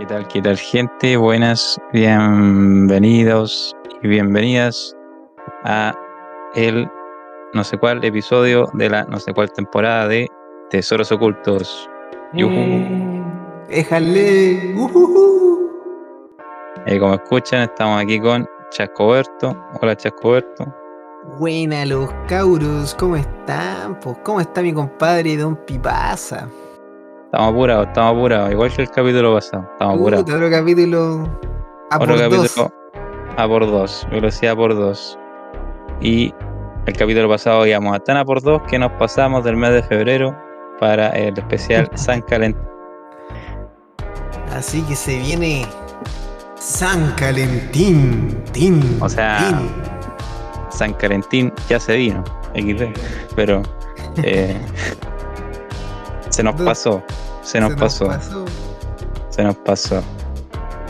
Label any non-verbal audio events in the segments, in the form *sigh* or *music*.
¿Qué tal, qué tal, gente? Buenas, bienvenidos y bienvenidas a el no sé cuál episodio de la no sé cuál temporada de Tesoros Ocultos. Eh, Éjale. ujujú. Eh, como escuchan, estamos aquí con Chascoberto. Hola, Chascoberto. Buena los cauros, ¿cómo están? Pues, ¿cómo está mi compadre Don Pipasa? Estamos apurados, estamos apurados, igual que el capítulo pasado. Estamos apurados. Otro capítulo a Otro por capítulo dos. a por dos, velocidad por dos. Y el capítulo pasado íbamos a tan a por dos que nos pasamos del mes de febrero para el especial *laughs* San Calentín. Así que se viene San Calentín. Tin, O sea, tin. San Calentín ya se vino, XD, pero *laughs* eh, se nos pasó, se nos Se pasó, pasó. se nos pasó.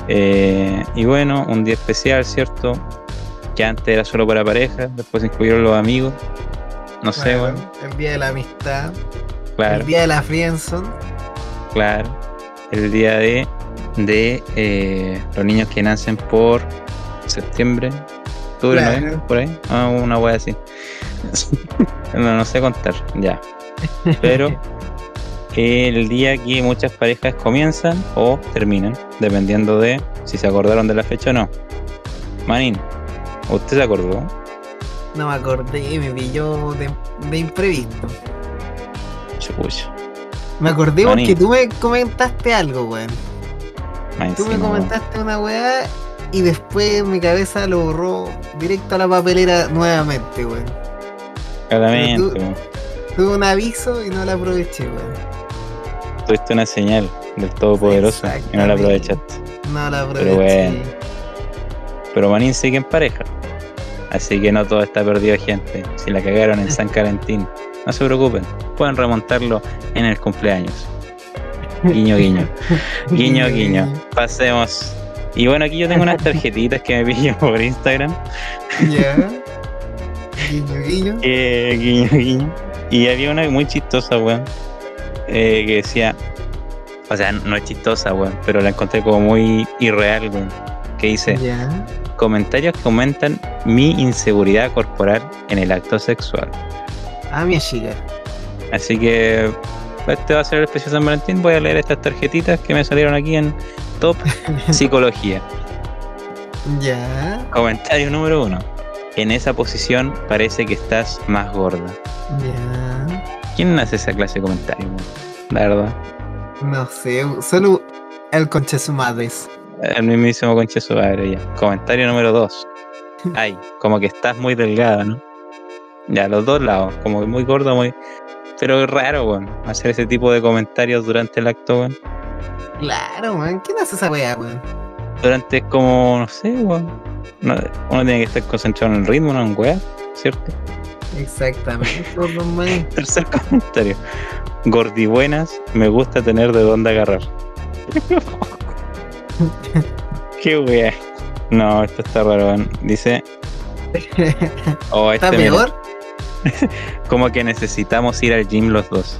Eh, y bueno, un día especial, ¿cierto? Que antes era solo para parejas, después se incluyeron los amigos. No sé, Bueno, El día de la amistad. claro, El día de la friendzone. claro. El día de, de eh, los niños que nacen por septiembre, octubre, Claro. noviembre, por ahí. Ah, una wea así. *laughs* no, no sé contar, ya. *laughs* Pero el día que muchas parejas comienzan o terminan, dependiendo de si se acordaron de la fecha o no. Manín, ¿usted se acordó? No me acordé, me pilló de, de imprevisto. Me acordé porque tú me comentaste algo, weón. Tú me comentaste una weá y después mi cabeza lo borró directo a la papelera nuevamente, weón. Claramente. Tuve un aviso y no la aproveché, weón. Tuviste una señal del Todopoderoso y no la aprovechaste. No la Pero aproveché. bueno. Pero Manín sigue en pareja. Así que no todo está perdido, gente. Si la cagaron en San *laughs* Calentín, no se preocupen. Pueden remontarlo en el cumpleaños. *laughs* Guiño, guiño. Guiño, guiño. Pasemos. Y bueno, aquí yo tengo unas tarjetitas que me pillo por Instagram. Ya. *laughs* Guiño, guiño. Eh, guiño, guiño. Y había una muy chistosa, weón. Eh, que decía. O sea, no es chistosa, weón. Pero la encontré como muy irreal, weón. Que dice. Comentarios que aumentan mi inseguridad corporal en el acto sexual. Ah, mi chica. Así que este va a ser el especial San Valentín. Voy a leer estas tarjetitas que me salieron aquí en Top *laughs* Psicología. Ya. Comentario número uno. En esa posición parece que estás más gorda. Ya. ¿Quién hace esa clase de comentario? weón? La verdad. No sé, solo el conche su madres. El mismísimo conche su madre ya. Comentario número dos. *laughs* Ay, como que estás muy delgada, ¿no? Ya, los dos lados. Como que muy gordo, muy. Pero es raro, weón. Hacer ese tipo de comentarios durante el acto, weón. Claro, man. ¿Quién hace esa weá, weón? Durante como, no sé, weón. No, uno tiene que estar concentrado en el ritmo, no en weá, ¿cierto? Exactamente. *laughs* Tercer comentario. Gordibuenas, me gusta tener de dónde agarrar. *laughs* Qué weá. No, esto está raro. Dice. *laughs* Oh, este ¿Está mira, peor? como que necesitamos ir al gym los dos.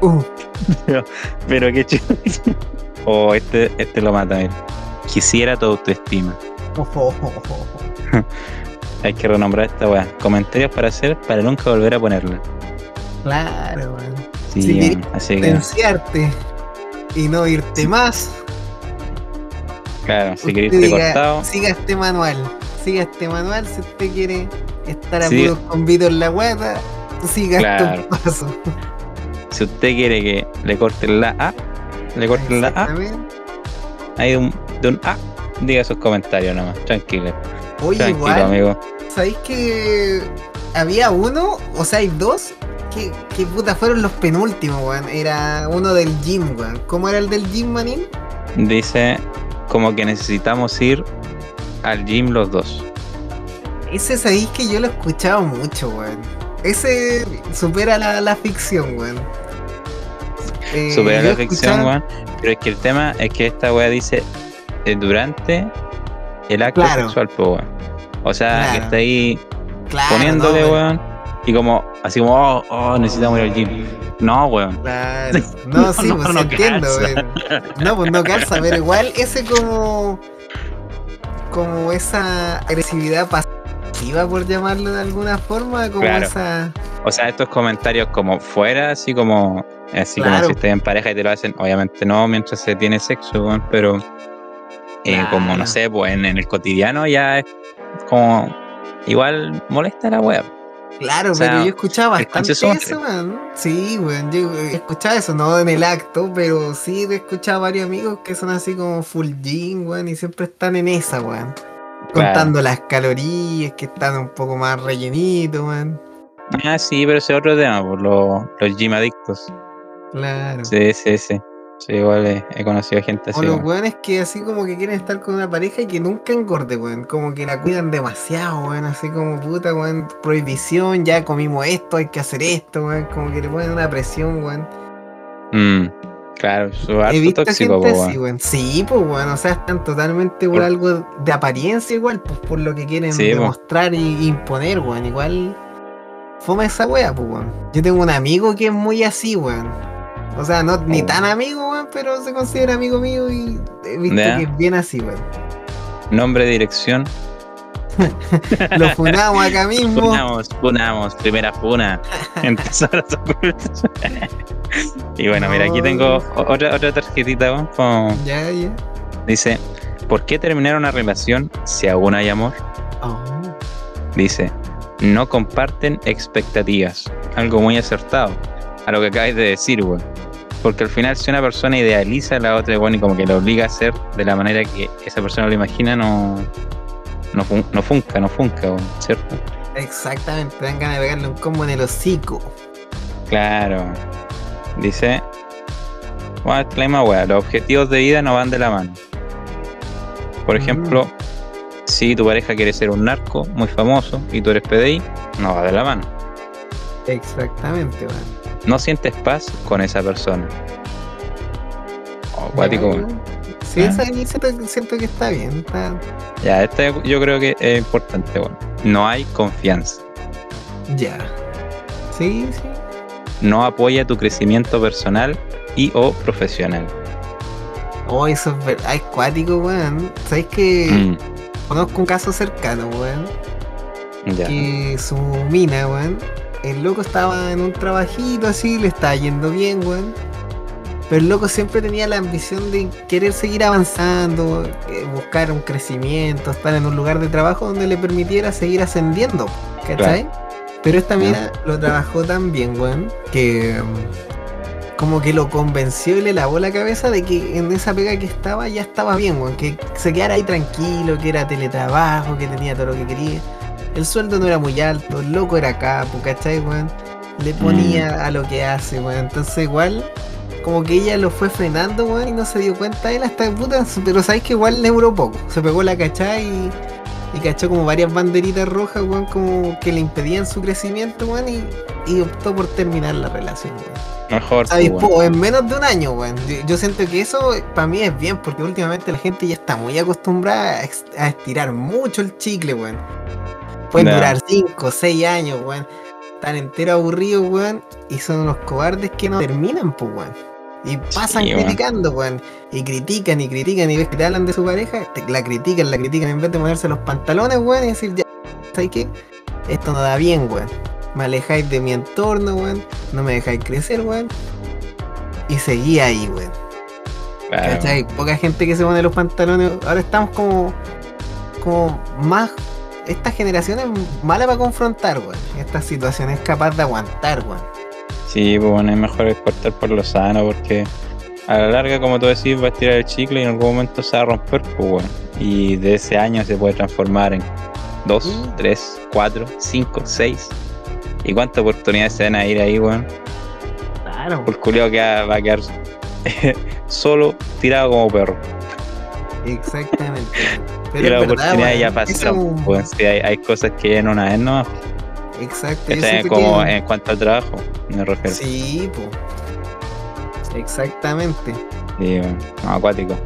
Uh, Pero qué chido. Oh, este, este lo mata, mira. Quisiera tu autoestima. Hay que renombrar esta weá. Comentarios para hacer para nunca volver a ponerla. Claro, weón. Sí, Si querés así que, y no irte más. claro, si usted queréis irte diga, cortado, Siga este manual. Siga este manual si usted quiere estar a Sí. puros con Vito en la guata. Siga Claro. estos pasos. si usted quiere que le corten la A, le corten la A, de un, de un A, diga sus comentarios nomás. Tranquilo, Oye, tranquilo, igual, amigo. ¿Sabéis que había uno? O sea, hay dos. Que, que puta fueron los penúltimos, weón. Era uno del gym, weón. ¿Cómo era el del gym, manín? Dice como que necesitamos ir al gym los dos. Ese sabéis que yo lo he escuchado mucho, weón. Ese supera la, la ficción, weón. Eh, Supera la ficción, escuchado- weón. Pero es que el tema es que esta weá dice eh, durante el acto Claro. sexual, po, weón. O sea, que está ahí Claro, poniéndole, no, weón. Y como, así como, oh, oh, necesitamos ir al gym. No, weón. Claro. *laughs* No, sí, no, pues entiendo, weón. No, pues no calza, pero igual ese como. Como esa agresividad pasiva, por llamarlo de alguna forma, como Claro. esa. O sea, estos comentarios como fuera, así como, así como si estás en pareja y te lo hacen, obviamente no mientras se tiene sexo, weón, pero eh, como no sé, pues en, en el cotidiano ya es como igual molesta la wea. Claro, O sea, pero yo escuchaba bastante eso, man. Sí, weón. Yo escuchaba eso, no en el acto, pero sí he escuchado varios amigos que son así como full gym, weón, y siempre están en esa, weón. Contando las calorías, que están un poco más rellenitos, weón. Ah, sí, pero ese es otro tema, por los, los gym adictos. Claro. Sí, sí, sí. Sí, igual he, he conocido gente O así. los weón. weones que así como que quieren estar con una pareja y que nunca engorde, weón. Como que la cuidan demasiado, weón. Así como puta, weón. Prohibición, ya comimos esto, hay que hacer esto, weón. Como que le ponen una presión, weón. Mm, claro, He harto visto tóxico, gente po, así, weón. Sí, pues, weón. O sea, están totalmente por Por- algo de apariencia igual, pues por lo que quieren Sí, po. demostrar y imponer, weón. Igual foma esa wea, pues, weón. Yo tengo un amigo que es muy así, weón. O sea, no ni Oh. tan amigo, weón, pero se considera amigo mío y he visto que es bien así, weón. Nombre, dirección. *laughs* Lo funamos acá mismo. Funamos, funamos, primera funa. *laughs* Los ocultos. y bueno, mira, aquí tengo otra, otra tarjetita, weón, como Ya, ya. dice, ¿por qué terminar una relación si aún hay amor? Oh, Dice, no comparten expectativas. Algo muy acertado a lo que acabas de decir, weón. Porque al final si una persona idealiza a la otra, weón, y como que la obliga a hacer de la manera que esa persona lo imagina, no, no, fun- no funca, no funca, ¿cierto? exactamente, te dan ganas de pegarle un combo en el hocico. Claro. Dice, bueno, esta es la misma weá, los objetivos de vida no van de la mano. Por Mm. ejemplo, si tu pareja quiere ser un narco muy famoso y tú eres PDI, no va de la mano. Exactamente, weón. No sientes paz con esa persona. Oh, cuático, Ya, weón. weón. Sí, Ah. esa siento, siento que está bien. Está... Ya, esta yo creo que es importante, weón. No hay confianza. Ya. Sí, sí. No apoya tu crecimiento personal y o profesional. Oh, eso es verdad, es cuático, weón. ¿Sabes que Mm, conozco un caso cercano, weón? ya. Que su mina, weón. El loco estaba en un trabajito así, le estaba yendo bien, weón. Pero el loco siempre tenía la ambición de querer seguir avanzando, eh, buscar un crecimiento, estar en un lugar de trabajo donde le permitiera seguir ascendiendo, ¿cachai? Pero esta mina lo trabajó tan bien, weón, que mm, como que lo convenció y le lavó la cabeza de que en esa pega que estaba ya estaba bien, weón, que se quedara ahí tranquilo, que era teletrabajo, que tenía todo lo que quería. El sueldo no era muy alto, el loco era capo, ¿cachai, weón? Le ponía a lo que hace, weón. Entonces igual, como que ella lo fue frenando, weón, y no se dio cuenta él hasta puta, pero sabéis que igual le duró poco. Se pegó la cachai y, y cachó como varias banderitas rojas, weón, como que le impedían su crecimiento, weón, y, y optó por terminar la relación, weón. Mejor. ¿Sabes? Po, en menos de un año, weón. Yo, yo siento que eso para mí es bien, porque últimamente la gente ya está muy acostumbrada a, a estirar mucho el chicle, weón. Pueden durar 5, 6 años, weón. Están entero aburridos, weón. Y son unos cobardes que no terminan, pues, weón. Y pasan Sí, criticando, weón. Y critican y critican y ves que te hablan de su pareja, te- la critican, la critican en vez de ponerse los pantalones, weón, y decir, ya, ¿sabes qué? Esto no da bien, weón. Me alejáis de mi entorno, weón. No me dejáis crecer, weón. Y seguí ahí, weón. Claro. ¿Cachai? Poca gente que se pone los pantalones. Ahora estamos como. como más. Esta generación es mala para confrontar, weón. Estas situaciones es capaz de aguantar, weón. Sí, pues bueno, es mejor es cortar por lo sano porque a la larga, como tú decís, va a estirar el chicle y en algún momento se va a romper, pues bueno. Y de ese año se puede transformar en dos, Mm. tres, cuatro, cinco, seis. ¿Y cuántas oportunidades se van a ir ahí, weón? Claro. Por culiao que va a quedar *laughs* solo, tirado como perro. Exactamente. Y Pero las es verdad, oportunidades ya. Eso- Pues, sí, hay, hay cosas que vienen una vez, ¿no? Exacto. yo Esta es siento como que- en cuanto al trabajo, me refiero. Sí, po. Exactamente. Sí, bueno, no, acuático.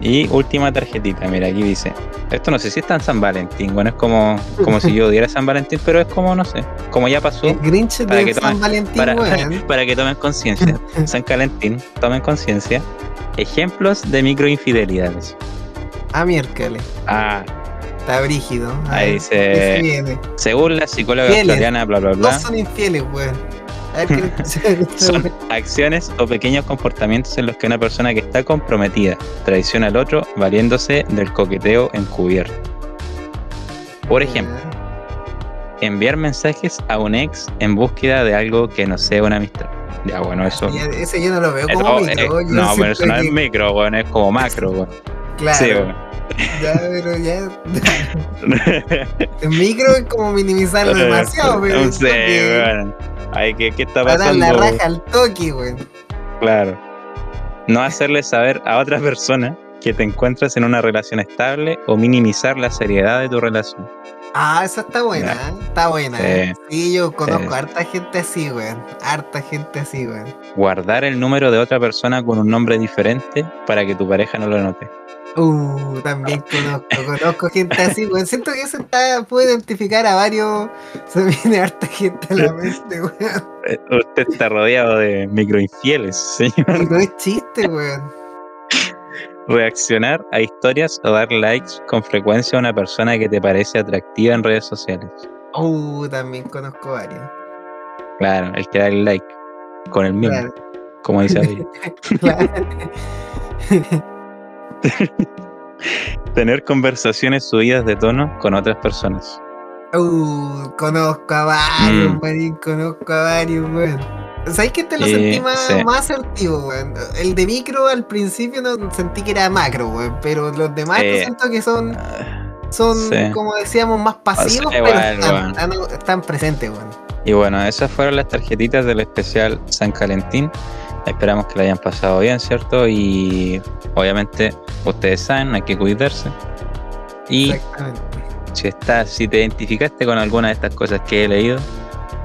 Y última tarjetita, mira, aquí dice. Esto no sé si está en San Valentín, bueno, es como, como si yo diera San Valentín, pero es como, no sé, como ya pasó. El Grinch Para de que San tomen- Valentín, *laughs* para que tomen conciencia. *laughs* San Valentín, tomen conciencia. Ejemplos de microinfidelidades. Ah, miércoles. Ah, Está brígido. Ahí ¿qué se según la psicóloga Fieles. australiana, bla, bla, bla. Dos son infieles, weón. A ver qué *laughs* Son acciones o pequeños comportamientos en los que una persona que está comprometida traiciona al otro valiéndose del coqueteo encubierto. Por ejemplo, enviar mensajes a un ex en búsqueda de algo que no sea una amistad. Ya, bueno, eso. Ya, Ese yo no lo veo como micro. yo no, pero eso no es micro, bueno, es como macro, bueno. Claro, Sí, bueno. ya, pero ya. El micro es como minimizarlo *laughs* demasiado, pero. No sé, porque bueno. Ay, ¿qué, qué está Para pasando? la raja al toque, weón. Claro. No hacerle saber a otra persona que te encuentras en una relación estable o minimizar la seriedad de tu relación. Ah, esa está buena. ¿eh? está buena. Sí. ¿eh? Sí, yo conozco Sí. harta gente así, weón. Harta gente así, weón. Guardar el número de otra persona con un nombre diferente para que tu pareja no lo note. Uh, también conozco, conozco gente así, weón. Siento que eso está, puede identificar a varios. Se viene harta gente a la mente, weón. Eh, Usted está rodeado de microinfieles, señor. No es chiste, weón. Reaccionar a historias o dar likes con frecuencia a una persona que te parece atractiva en redes sociales. Uh, también conozco varios. Claro, el que da el like con el mismo, Claro, como dice *laughs* ahí. claro. *laughs* Tener conversaciones subidas de tono con otras personas. Uh, conozco a varios, Mm. marín, conozco a varios, weón. ¿Sabes que este lo Eh, sentí más, sí. más asertivo, weón? El de micro al principio no sentí que era macro, weón, pero los demás Sí. siento que son, Ah, son como decíamos, más pasivos, sea, pero están presentes, weón. Y bueno, esas fueron las tarjetitas del especial San Calentín. Esperamos que la hayan pasado bien, ¿cierto? Y obviamente ustedes saben, hay que cuidarse. Y si estás, si te identificaste con alguna de estas cosas que he leído,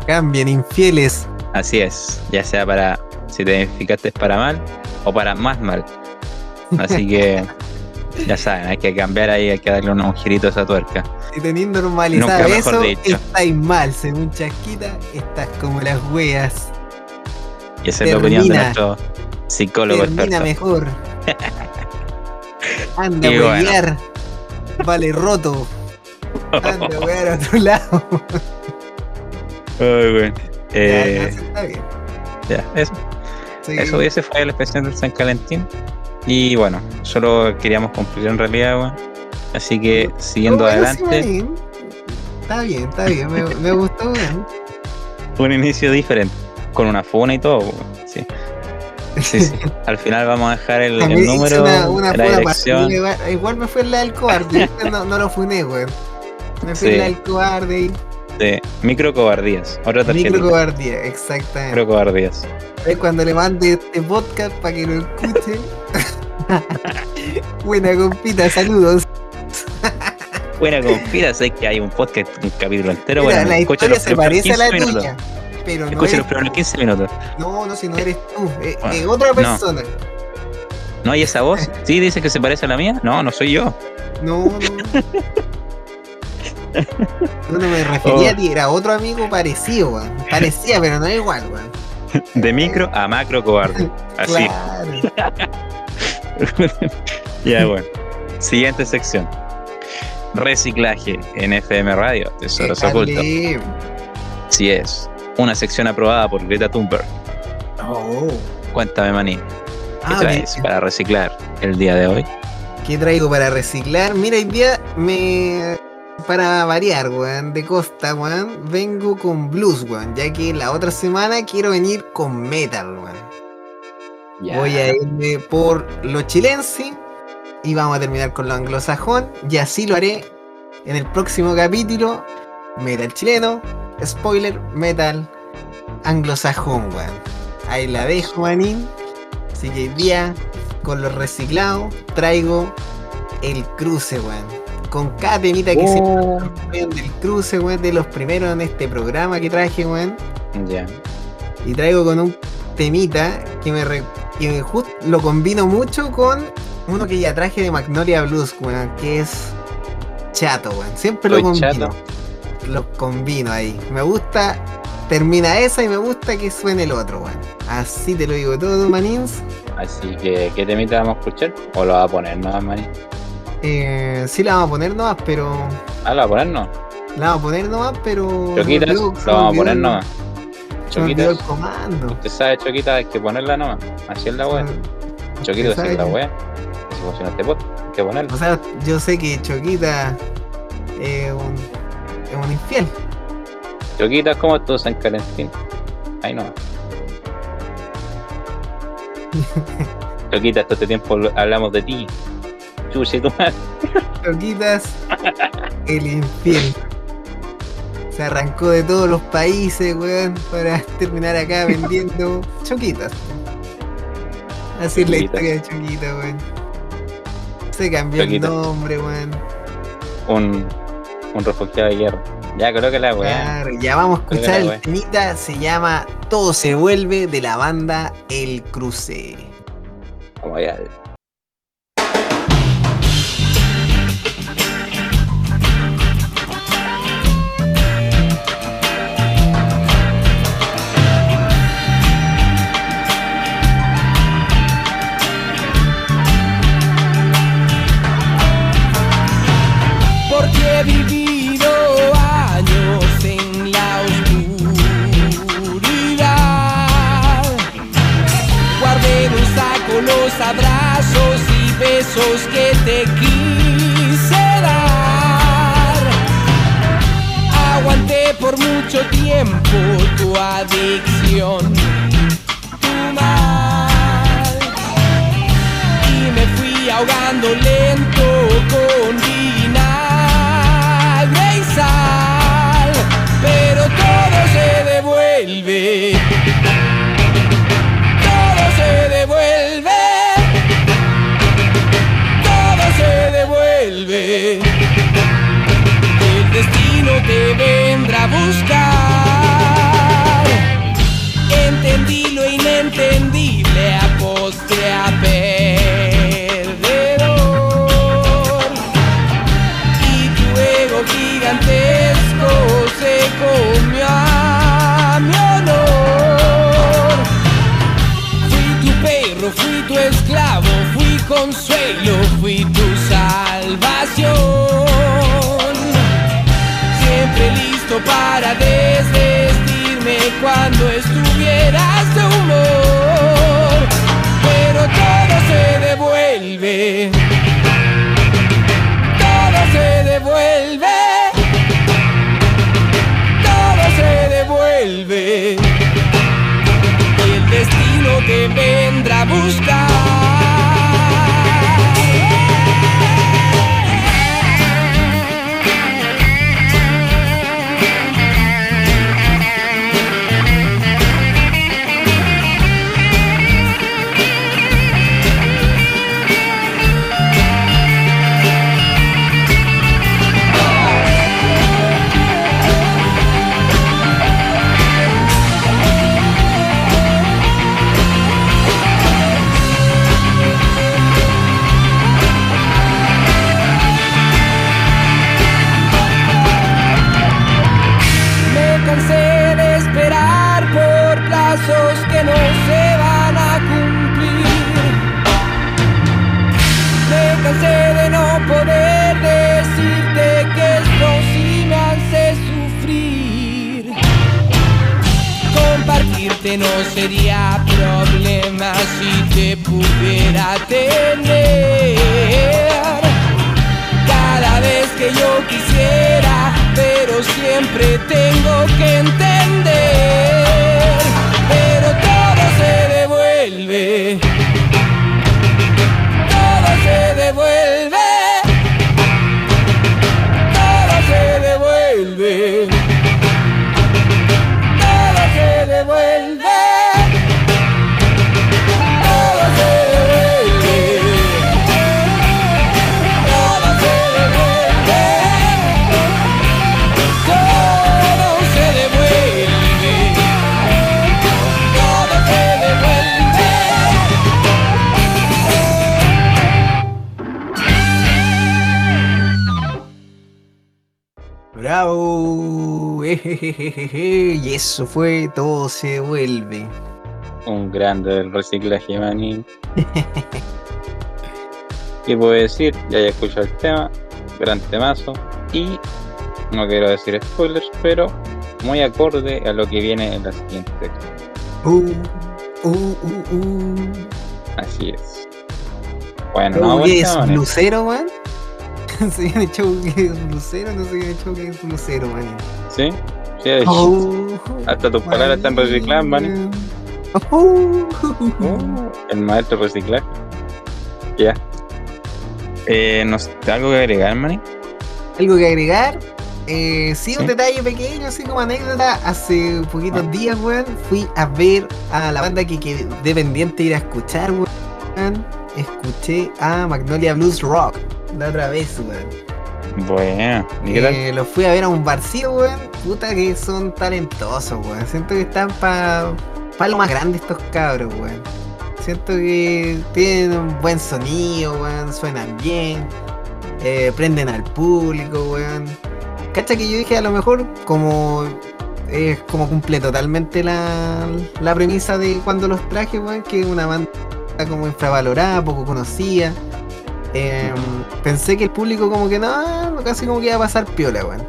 Cambien, infieles. así es, ya sea para si te identificaste para mal o para más mal. Así que *laughs* ya saben, hay que cambiar ahí, hay que darle un, un girito a esa tuerca. Si tenéis normalizado eso, estáis mal. Según Chasquita, estás como las weas. Y esa es la opinión de nuestro psicólogo Termina experto. mejor. *laughs* Anda Y a bueno. Vale roto. Anda a huevear a otro *laughs* lado. Ay, bueno. Ya, Eh, ya, está bien. ya, eso. Sí. Eso ese fue el especial del San Calentín. Y bueno, solo queríamos cumplir en realidad, weón. Así que siguiendo sí, adelante. Está bien, está bien. Me, me gustó, weón. *laughs* un inicio diferente, con una funa y todo. Sí. Sí, sí. *laughs* Al final vamos a dejar el, el número, una, una la dirección. igual, igual me fue la del cobarde. *laughs* No, no lo funé, weón. Me fui Sí. la del cobarde de micro cobardías. Otra tarjeta. micro cobardía, exactamente. Micro cobardías. Es cuando le mande este podcast para que lo escuchen. *laughs* Buena compita, saludos. Buena confida, sé que hay un podcast, un capítulo entero. Mira, bueno, la escucha historia se parece a la 15 minutos. tuya. Pero no Escucha eres los primeros tú. 15 minutos. No, no, si no eres tú, es, Bueno, es otra no. persona. ¿No hay esa voz? ¿Sí dice que se parece a la mía? No, no soy yo. No, no. Yo no me refería Oh. a ti, era otro amigo parecido, weón. Parecía, pero no es igual, weón. De micro a macro cobarde. *laughs* Así. *laughs* Ya, bueno. Siguiente sección. Reciclaje en FM Radio, Tesoros Ocultos. Sí es. Una sección aprobada por Greta Thunberg. Oh. Cuéntame, Maní. ¿Qué Ah, traes ¿qué, para reciclar el día de hoy? qué traigo para reciclar? Mira, hoy día me. Para variar, weón, de costa, weón, vengo con blues, weón, ya que la otra semana quiero venir con metal, weón. Voy a irme por lo chilense y vamos a terminar con lo anglosajón y así lo haré en el próximo capítulo. Metal chileno, spoiler, metal anglosajón, weón. Ahí la dejo, manín. Así que hoy día, con los reciclados, traigo el cruce, weón. Con cada temita que se Oh. weón, del cruce, weón, de los primeros en este programa que traje, weón. Ya. Y traigo con un temita que me, re- que me just- lo combino mucho con Uno que ya traje de Magnolia Blues, weón, que es chato, weón. Siempre lo combino. chato. Los combino ahí. Me gusta, termina esa y me gusta que suene el otro, weón. Así te lo digo todo, manins. Así que, ¿qué temita vamos a escuchar? ¿O lo va a poner nomás, maní? Eh, sí la vamos a poner nomás, pero. Ah, ¿lo va a poner no? La vamos a poner nomás, pero. Choquitas, se me vamos a poner nomás. El Choquitas, comando. usted sabe, Choquita, hay que ponerla nomás. Así es la wea. Choquita, así sabe es la wea. Así funciona este pot. Hay que ponerlo. O sea, yo sé que Choquita es un, es un infiel. Choquita, ¿cómo estuvo San Calentín? Ahí no. *laughs* Choquita, todo este tiempo hablamos de ti. Chuche, tu madre. Choquitas, el infiel. Se arrancó de todos los países, weón, para terminar acá vendiendo *laughs* choquitas. Así es la Choquitas. historia de Choquita, weón. Se cambió Choquita. el nombre, weón. Un, un refugiado de guerra. Ya, creo que la weá. Claro, ya vamos a escuchar el temita, se llama Todo se vuelve de la banda El Cruce. Vamos allá. Besos que te quise dar. Aguanté por mucho tiempo tu adicción, tu mal y me fui ahogando lento con te vendrá a buscar. Entendí lo inentendible *laughs* Y eso fue Todo se vuelve. Un grande del reciclaje, manín. *laughs* ¿Qué puedo decir? Ya he escuchado el tema, gran temazo. Y no quiero decir spoilers, pero muy acorde a lo que viene en la siguiente. Uh, uh, uh, uh. Así es. Bueno, ¿Cómo no, que es bueno. Lucero, man? *laughs* Se viene show que es Lucero, no sé qué show que es Lucero, man. ¿Sí? Hecho. Oh, Hasta tus palabras están recicladas, manín. Oh. Oh, el maestro reciclaje. Ya. Eh, no sé, ¿algo que agregar, manín? ¿Algo que agregar? Eh, sí, un Sí. detalle pequeño, así como anécdota. Hace poquitos días, weón, fui a ver a la banda que quedé pendiente ir a escuchar, weón. Escuché a Magnolia Blues Rock la otra vez, weón. Bueno. Eh, los fui a ver a un barcillo, weón. Puta que son talentosos, weón. Siento que están para pa lo más grande estos cabros, weón. Siento que tienen un buen sonido, weón. Suenan bien. eh, prenden al público, weón. Cacha que yo dije a lo mejor como es como cumple totalmente la, la premisa de cuando los traje, weón, que es una banda como infravalorada, poco conocida. Eh, pensé que el público como que no, casi como que iba a pasar piola, weón.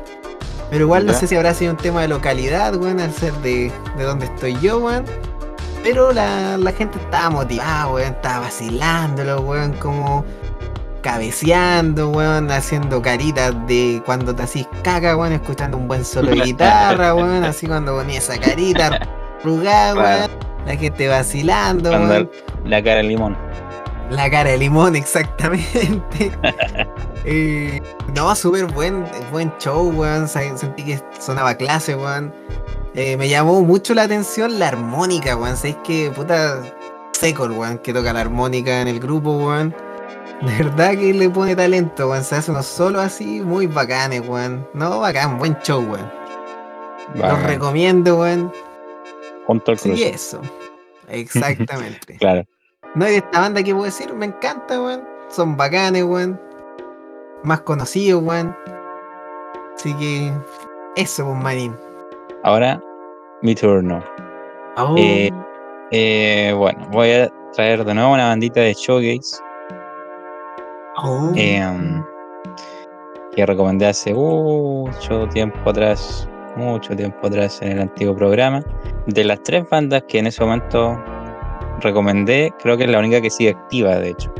Pero igual no Ya. sé si habrá sido un tema de localidad, weón, al ser de, de donde estoy yo, weón. Pero la, la gente estaba motivada, weón, estaba vacilándolo, weón, como cabeceando, weón, haciendo caritas de cuando te hacís caca, weón, escuchando un buen solo de *laughs* guitarra, weón, así cuando ponía esa carita *laughs* arrugada, weón, la gente vacilando, weón. La cara de limón. La cara de limón, *laughs* exactamente. *laughs* Eh, no, súper buen, buen show, weón. Sentí que sonaba clase, weón. Eh, me llamó mucho la atención la armónica, weón. Sabéis que puta seco weón que toca la armónica en el grupo, weón. De verdad que le pone talento, weón. Se hace unos solos así muy bacanes, weón. No, bacán, buen show, weón. Los recomiendo, weón. Junto al Sí, eso. Exactamente. *laughs* Claro. No, y de esta banda que puedo decir, me encanta, weón. Son bacanes, weón. Más conocidos, weón. Así que. Eso, pues, manín. Ahora, mi turno. Oh, Eh, Eh, bueno, voy a traer de nuevo una bandita de showgaze oh. em, que recomendé hace mucho tiempo atrás, mucho tiempo atrás en el antiguo programa. De las tres bandas que en ese momento recomendé, creo que es la única que sigue activa, de hecho.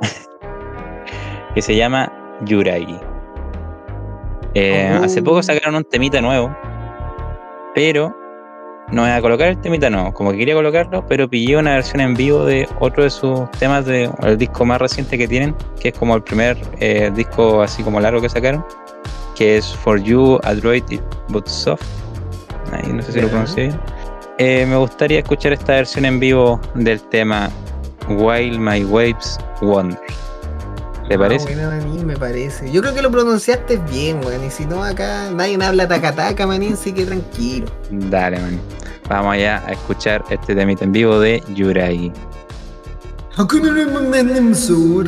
*laughs* que se llama Yuragi. Eh, Oh. Hace poco sacaron un temita nuevo, pero no voy a colocar el temita nuevo, como que quería colocarlo, pero pillé una versión en vivo de otro de sus temas del disco más reciente que tienen, que es como el primer eh, disco así como largo que sacaron, que es For You, Android But Soft. Ahí no sé si lo pronuncié bien. Eh, me gustaría escuchar esta versión en vivo del tema While My Waves Wander. ¿Te Ah, parece? bueno, manín, me parece. Yo creo que lo pronunciaste bien, weón. Y si no, acá nadie habla tacataca, manín, sí que tranquilo. Dale, man. Vamos allá a escuchar este temita en vivo de Yuragi.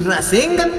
Rasengan.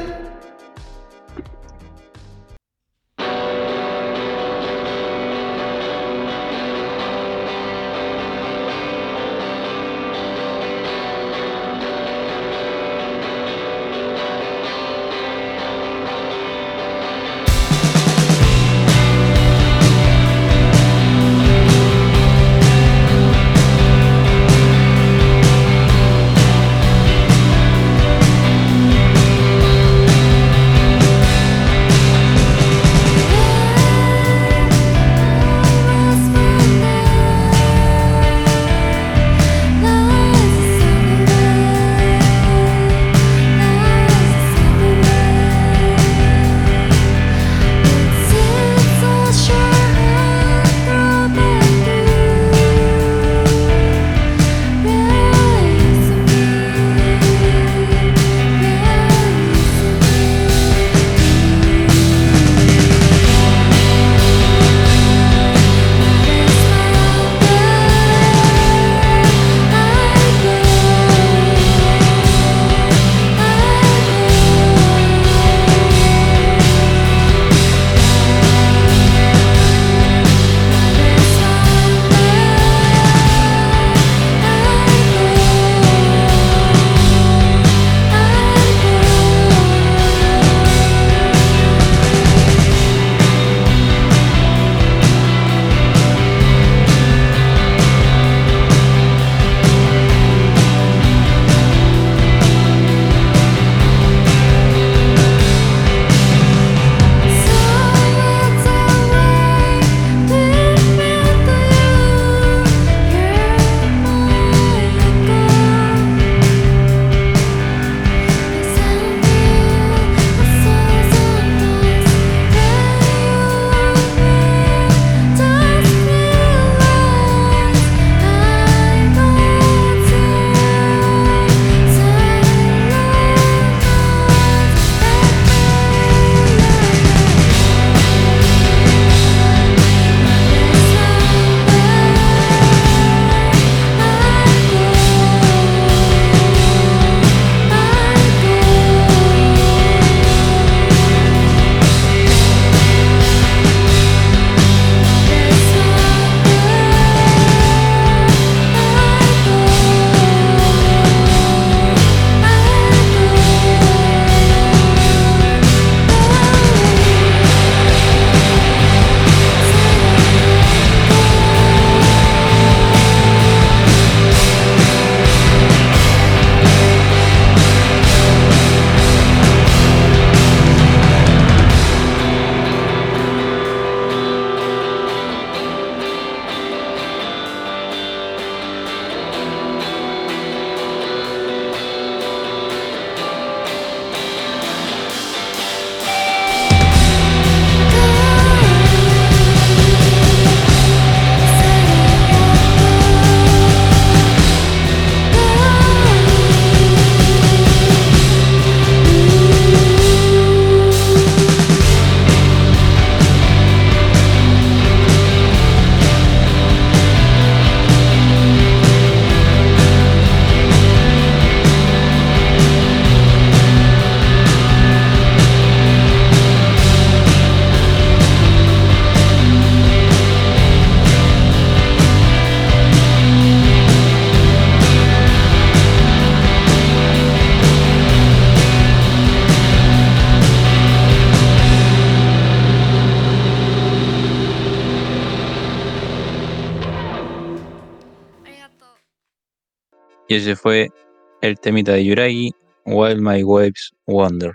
Y ese fue el temita de Yuragi, While My Waves Wonder.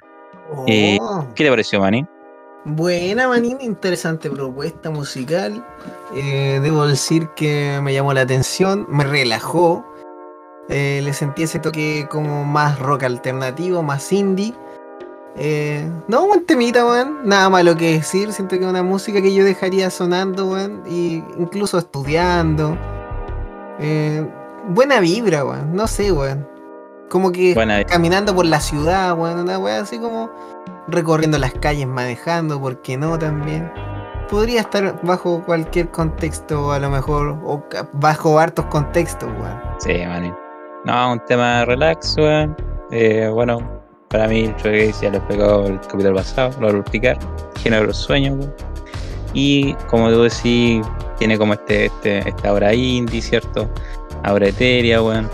Eh, Oh, ¿Qué te pareció, Manny? buena, manín, interesante propuesta musical. Eh, debo decir que me llamó la atención, me relajó. Eh, le sentí ese toque como más rock alternativo, más indie. Eh, no, buen temita, weón. Nada malo que decir. Siento que es una música que yo dejaría sonando, weón. Y incluso estudiando. Buena vibra, weón. No sé, weón. Como que Buena- caminando por la ciudad, weón. Una weá así como recorriendo las calles, manejando, ¿por qué no también? Podría estar bajo cualquier contexto, a lo mejor, o bajo hartos contextos, weón. Sí, Manny. No, un tema relax, weón. Eh, bueno, para mí el shoegaze ya lo explicó el capítulo pasado, lo voy a explicar. Género de los sueños, weón. Y como tú decís, tiene como este, este, esta hora indie, ¿cierto? Ahora etérea, weón.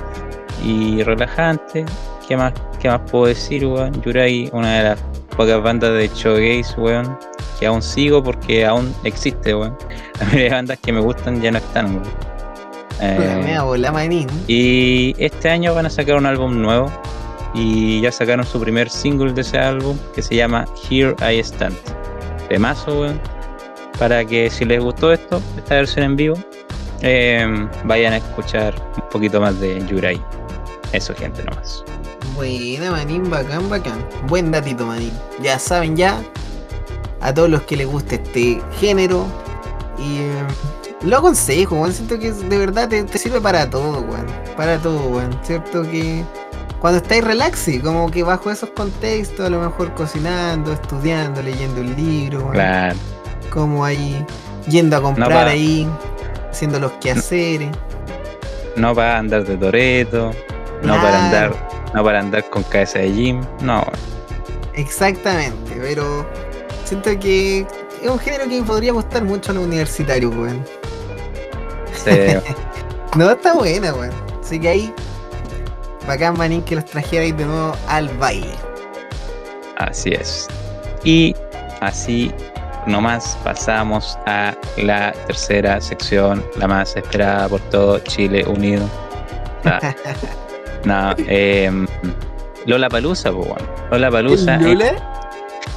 Y relajante. ¿Qué más, qué más puedo decir, weón? Yurai, una de las pocas bandas de shoegaze, weón, que aún sigo porque aún existe, weón. *laughs* La mayoría de bandas que me gustan ya no están, weón. Eh, y este año van a sacar un álbum nuevo y ya sacaron su primer single de ese álbum que se llama Here I Stand. Temazo, weón. Para que si les gustó esto, esta versión en vivo, eh, vayan a escuchar un poquito más de Yurai. Eso, gente, nomás. Buena, manín, bacán, bacán. Buen datito, manín. Ya saben, ya. A todos los que les guste este género. Y eh, lo aconsejo, weón. Siento que de verdad te, te sirve para todo, weón. Para todo, weón. Cierto que cuando estáis relaxi, como que bajo esos contextos, a lo mejor cocinando, estudiando, leyendo un libro. Claro. Como ahí yendo a comprar ahí, haciendo los quehaceres. No para andar de toreto, no para Claro. andar, no para andar con cabeza de gym, no. Exactamente, pero siento que es un género que podría gustar mucho a los universitarios, weón. Se- *laughs* No, está buena, weón. Así que ahí, bacán, manín, que los trajerais de nuevo al baile. Así es. Y así nomás pasamos a la tercera sección, la más esperada por todo Chile unido. Ah, *laughs* no, eh, Lola Palusa, pues bueno. Lola Palusa, ¿El Lola?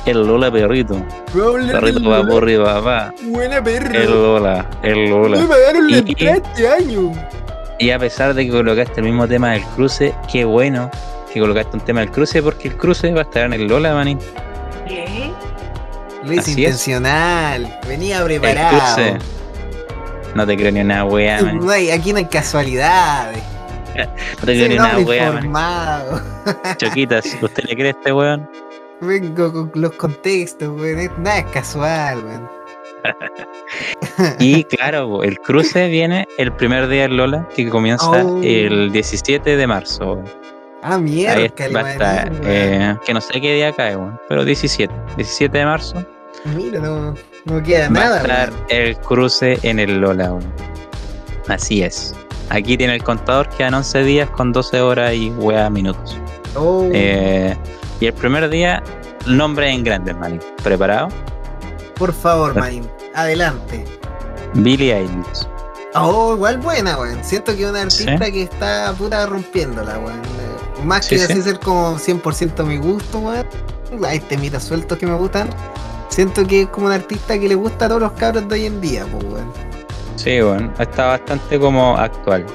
el Lola perrito. ¿Puedo hablar del Perrito va Lola? por arriba, va. Buena perro. El Lola, el Lola. Me pagaron la Y- entrada este año. Y a pesar de que colocaste el mismo tema del cruce, qué bueno que colocaste un tema del cruce, porque el cruce va a estar en el Lola, manín. Lo hice es. intencional. Venía preparado. No te creo ni una wea, manín. No hay- aquí no hay casualidades. *laughs* No te creo Soy ni un una wea, informado. *laughs* Choquitas, ¿usted le cree a este weón? Vengo con los contextos, weón. Nada es casual, weón. *laughs* Y claro, el cruce viene el primer día del Lola, que comienza Oh. el 17 de marzo. weón. Ah, mierda, estar, eh, que no sé qué día cae, weón, pero 17. 17 de marzo Mira, no, no queda va nada. a estar weón. el cruce en el Lola. weón. Así es. Aquí tiene el contador, quedan 11 días con 12 horas y wea minutos. Oh, Eh, y el primer día, nombre en grande, manín. ¿Preparado? por favor, Marín, adelante. Billie Eilish. Oh, igual buena, weón. Siento que es una artista que está puta rompiéndola, weón. Más Sí, que sí. así ser como 100% mi gusto, weón. Hay temitas sueltos que me gustan. Siento que es como una artista que le gusta a todos los cabros de hoy en día, pues, weón. Sí, bueno, está bastante como actual.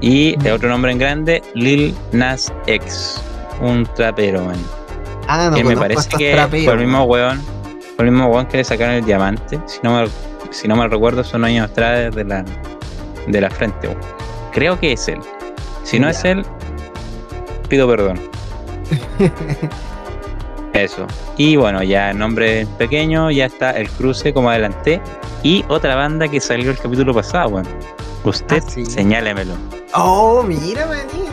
Y otro nombre en grande, Lil Nas X, un trapero, man. Ah, no que me parece que traperos, fue el mismo weón. weón, fue el mismo weón que le sacaron el diamante. Si no me, si no me recuerdo, son años atrás de la, de la frente. weón. Creo que es él. Si no Ya. es él, pido perdón. *laughs* Eso. Y bueno, ya el nombre pequeño, ya está el cruce como adelanté. Y otra banda que salió el capítulo pasado, bueno. Usted Ah, sí. señálemelo. Oh, mira, manín.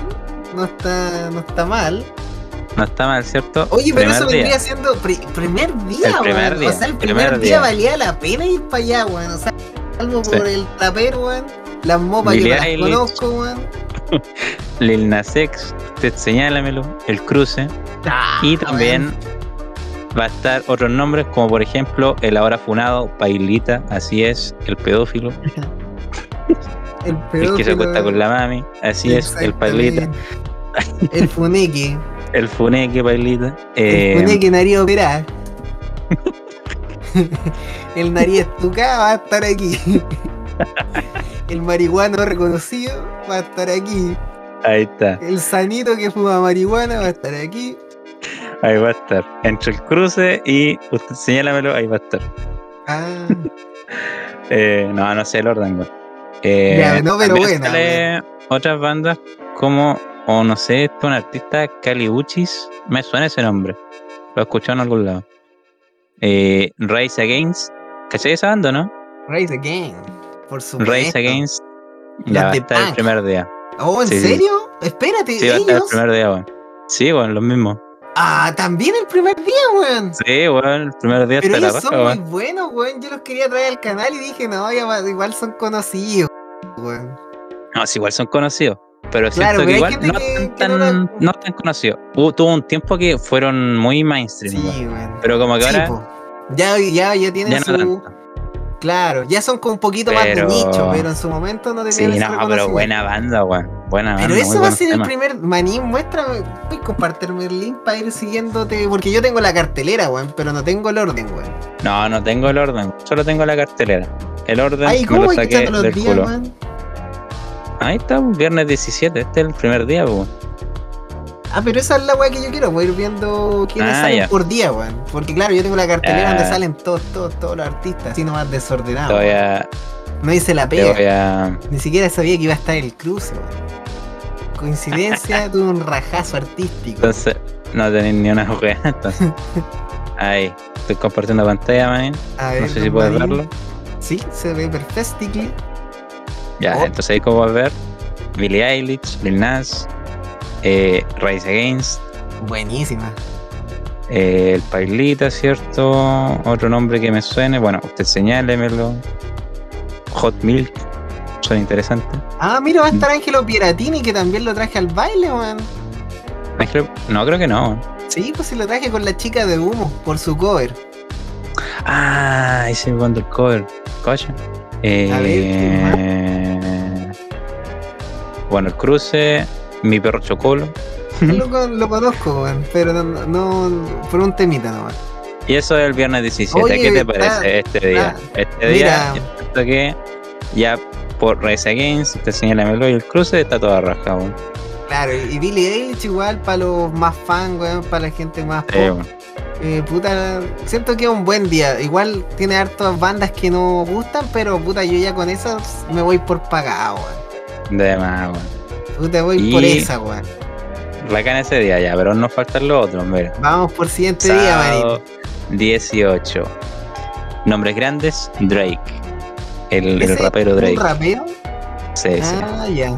No está, no está mal. No está mal, ¿cierto? Oye, pero Primer eso día. vendría siendo pri- primer día, El primer weón. día, O sea, el primer, primer día, día. valía la pena ir para allá, weón. O sea, Sí. por el trapero, weón. Las mopas yo no Billie las Eilish. conozco, weón. *laughs* Lil Nas X, señálamelo, el cruce. Ah, Y también va a estar otros nombres, como por ejemplo el ahora funado Pailita, así es, el pedófilo. *laughs* El el que se acuesta con la mami, así es, el pailita. El funeque. *laughs* el funeque pailita. El Eh, funeque nariz operada. El nariz estucada va a estar aquí. El marihuano reconocido va a estar aquí. ahí está, El sanito que fuma marihuana va a estar aquí. ahí va a estar. Entre el cruce y usted señálamelo, ahí va a estar. Ah, *laughs* Eh, no, no sé el orden. Eh, Ya, no, pero sale otras bandas como, o no sé, este un artista, Caliuchis, me suena ese nombre. Lo he escuchado en algún lado. Eh, Rise Against, ¿cachai esa banda, no? Rise Again. Por supuesto. Rise Against, ya va a de estar el primer día. Oh, ¿en Sí, sí. serio? Espérate, Sí, va a estar el ellos. primer día, weón. Sí, weón, lo mismo. Ah, también el primer día, weón. Sí, weón, el primer día Pero está la ellos raja, son muy buenos, weón. Yo los quería traer al canal y dije, no, ya igual son conocidos, weón. No, sí, igual son conocidos. Pero Claro, siento que igual no, que- tan, que no la- no tan conocidos. Hubo- tuvo un tiempo que fueron muy mainstream. Sí, weón. Pero como que ahora po. ya, ya, ya tienen ya no su. tanto. Claro, ya son como un poquito más de Pero- nicho, pero en su momento no Sí, tenían ese no, pero buena banda, weón. Buena Pero banda. eso muy va a ser el primer. Manín, muéstrame. Puedes compartirme el link para ir siguiéndote. Porque yo tengo la cartelera, weón, pero no tengo el orden, weón. No, no tengo el orden. Solo tengo la cartelera. El orden Ay, me ¿cómo lo voy saqué del los días, culo. weón? Ahí está, viernes 17. Este es el primer día, weón. Ah, pero esa es la weá que yo quiero, voy a ir viendo quiénes Ah, salen ya. por día, weón. Porque claro, yo tengo la cartelera donde Ah. salen todos, todos, todos los artistas, así nomás desordenados. A. No hice la pega. a. Ni siquiera sabía que iba a estar el cruce, weón. Coincidencia, *laughs* tuve un rajazo artístico. Entonces, no tenéis ni una wea. *laughs* Entonces. Ahí. Estoy compartiendo pantalla, man. A ver, No sé si puedes verlo. Sí, se ve perfectly. Ya, Oh. entonces ahí como a ver. Billie Eilish, Lil Nas, eh, Rise Against, Buenísima. eh, el Pailita, ¿cierto? Otro nombre que me suene. Bueno, usted señálemelo. Hot Milk. Suena interesante. Ah, mira, va a Mm. estar Ángelo Pieratini, que también lo traje al baile. Ángel- No, creo que no. Sí, pues sí lo traje con la chica de humo, por su cover. Ah, ese cuando el cover. Coche. A ver, ¿quién Eh, bueno, el cruce. Mi perro Chocolo. Lo, con- lo conozco, weón, pero no, no- por un temita nomás. Y eso es el viernes 17. Oye, ¿Qué te está- parece este día? Este mira. día, yo siento que ya por Rise Against, te señálamelo y el cruce está toda weón. Claro, y Billie Eilish igual para los más fans, weón, para la gente más Sí, pop. weón. Eh, puta, siento que es un buen día. Igual tiene hartas bandas que no gustan, pero puta, yo ya con esas me voy por pagado, weón. De más, weón. Puta, voy Y- por esa, weón. Bacán ese día ya, pero nos faltan los otros, mira. Vamos por siguiente día, Marín. Sábado 18. Nombres grandes, Drake. El, el ¿Ese rapero ¿Un Drake. rapero? Sí, sí. Ah, ya.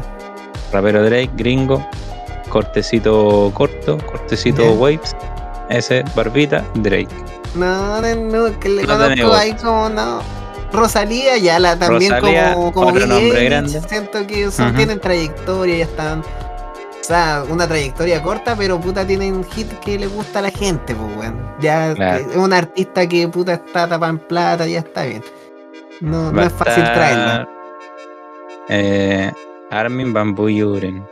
Rapero Drake, gringo. Cortecito corto, cortecito Ya. waves. Ese, barbita, Drake. No, no, no, que le No conozco ahí como no. Rosalía ya la también Rosalía, como, como otro nombre grande. Siento que son, tienen trayectoria, ya están. O sea, una trayectoria corta, pero puta tienen hit que le gusta a la gente, pues weón. Ya Claro. es un artista que puta está tapa en plata, ya está bien. No, es fácil traerla. Eh, Armin Van Buren.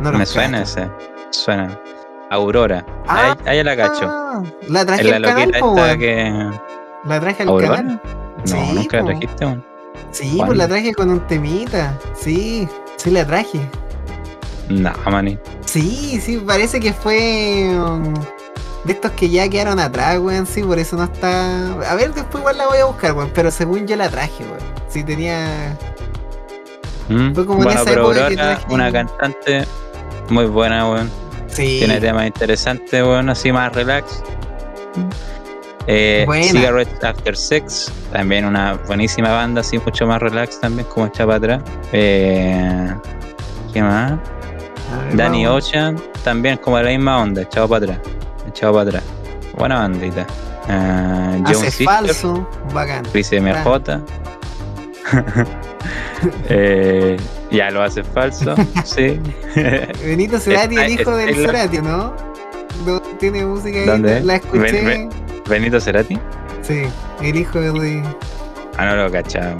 No Me suena ese. Suena. Aurora. Ah, ahí, ahí la cacho. La traje al canal, esta que. La traje al canal. No, Sí, nunca la trajiste, weón. Sí, ¿Cuándo? pues la traje con un temita. Sí, sí la traje. No, maní. Sí, sí, parece que fue um, de estos que ya quedaron atrás, weón. Sí, por eso no está. A ver, después igual la voy a buscar, weón. Pero según yo la traje, weón. Sí, tenía. Mm, Fue como en bueno, esa pero época que traje- una cantante muy buena, weón. Sí. Tiene temas interesantes, weón, así más relax. Eh. Cigarettes After Sex, también una buenísima banda, así mucho más relax también, como está para atrás. Eh, ¿Qué más? Ver, Danny vamos. Ocean, también como de la misma onda, echado para atrás. Echado para atrás. Buena bandita. Uh, John Hace Sister, falso, bacán. Chris MJ. *laughs* Eh, ya lo hace falso, *laughs* sí. Benito Cerati, el Está- hijo del Cerati, ¿no? No tiene música ahí, ¿Dónde? la escuché. Benito Cerati. Sí, el hijo de. Ah, no lo cachaba.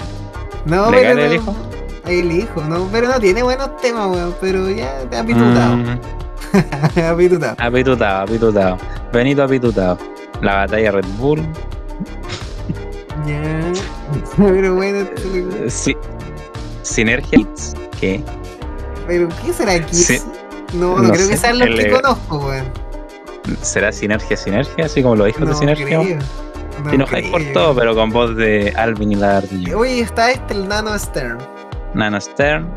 No, ¿Legal pero el hijo? ahí elijo, ¿no? Pero no tiene buenos temas, weón. Pero ya, apitutado. Mm, *laughs* apitutado. apitutado, apitutado. Benito apitutado. La batalla Red Bull. *laughs* Ya. *laughs* Pero bueno, esto- Sí. Sinergia. ¿Qué? pero ¿qué será aquí? Sí. No, no, No creo sé, que sean los el, que conozco, weón. ¿Será Sinergia Sinergia? Así como los hijos No de Sinergia. creo. No Te enojáis por creo. todo, pero con voz de Alvin y la ardilla. Oye, está este, el Nano Stern. Nano Stern,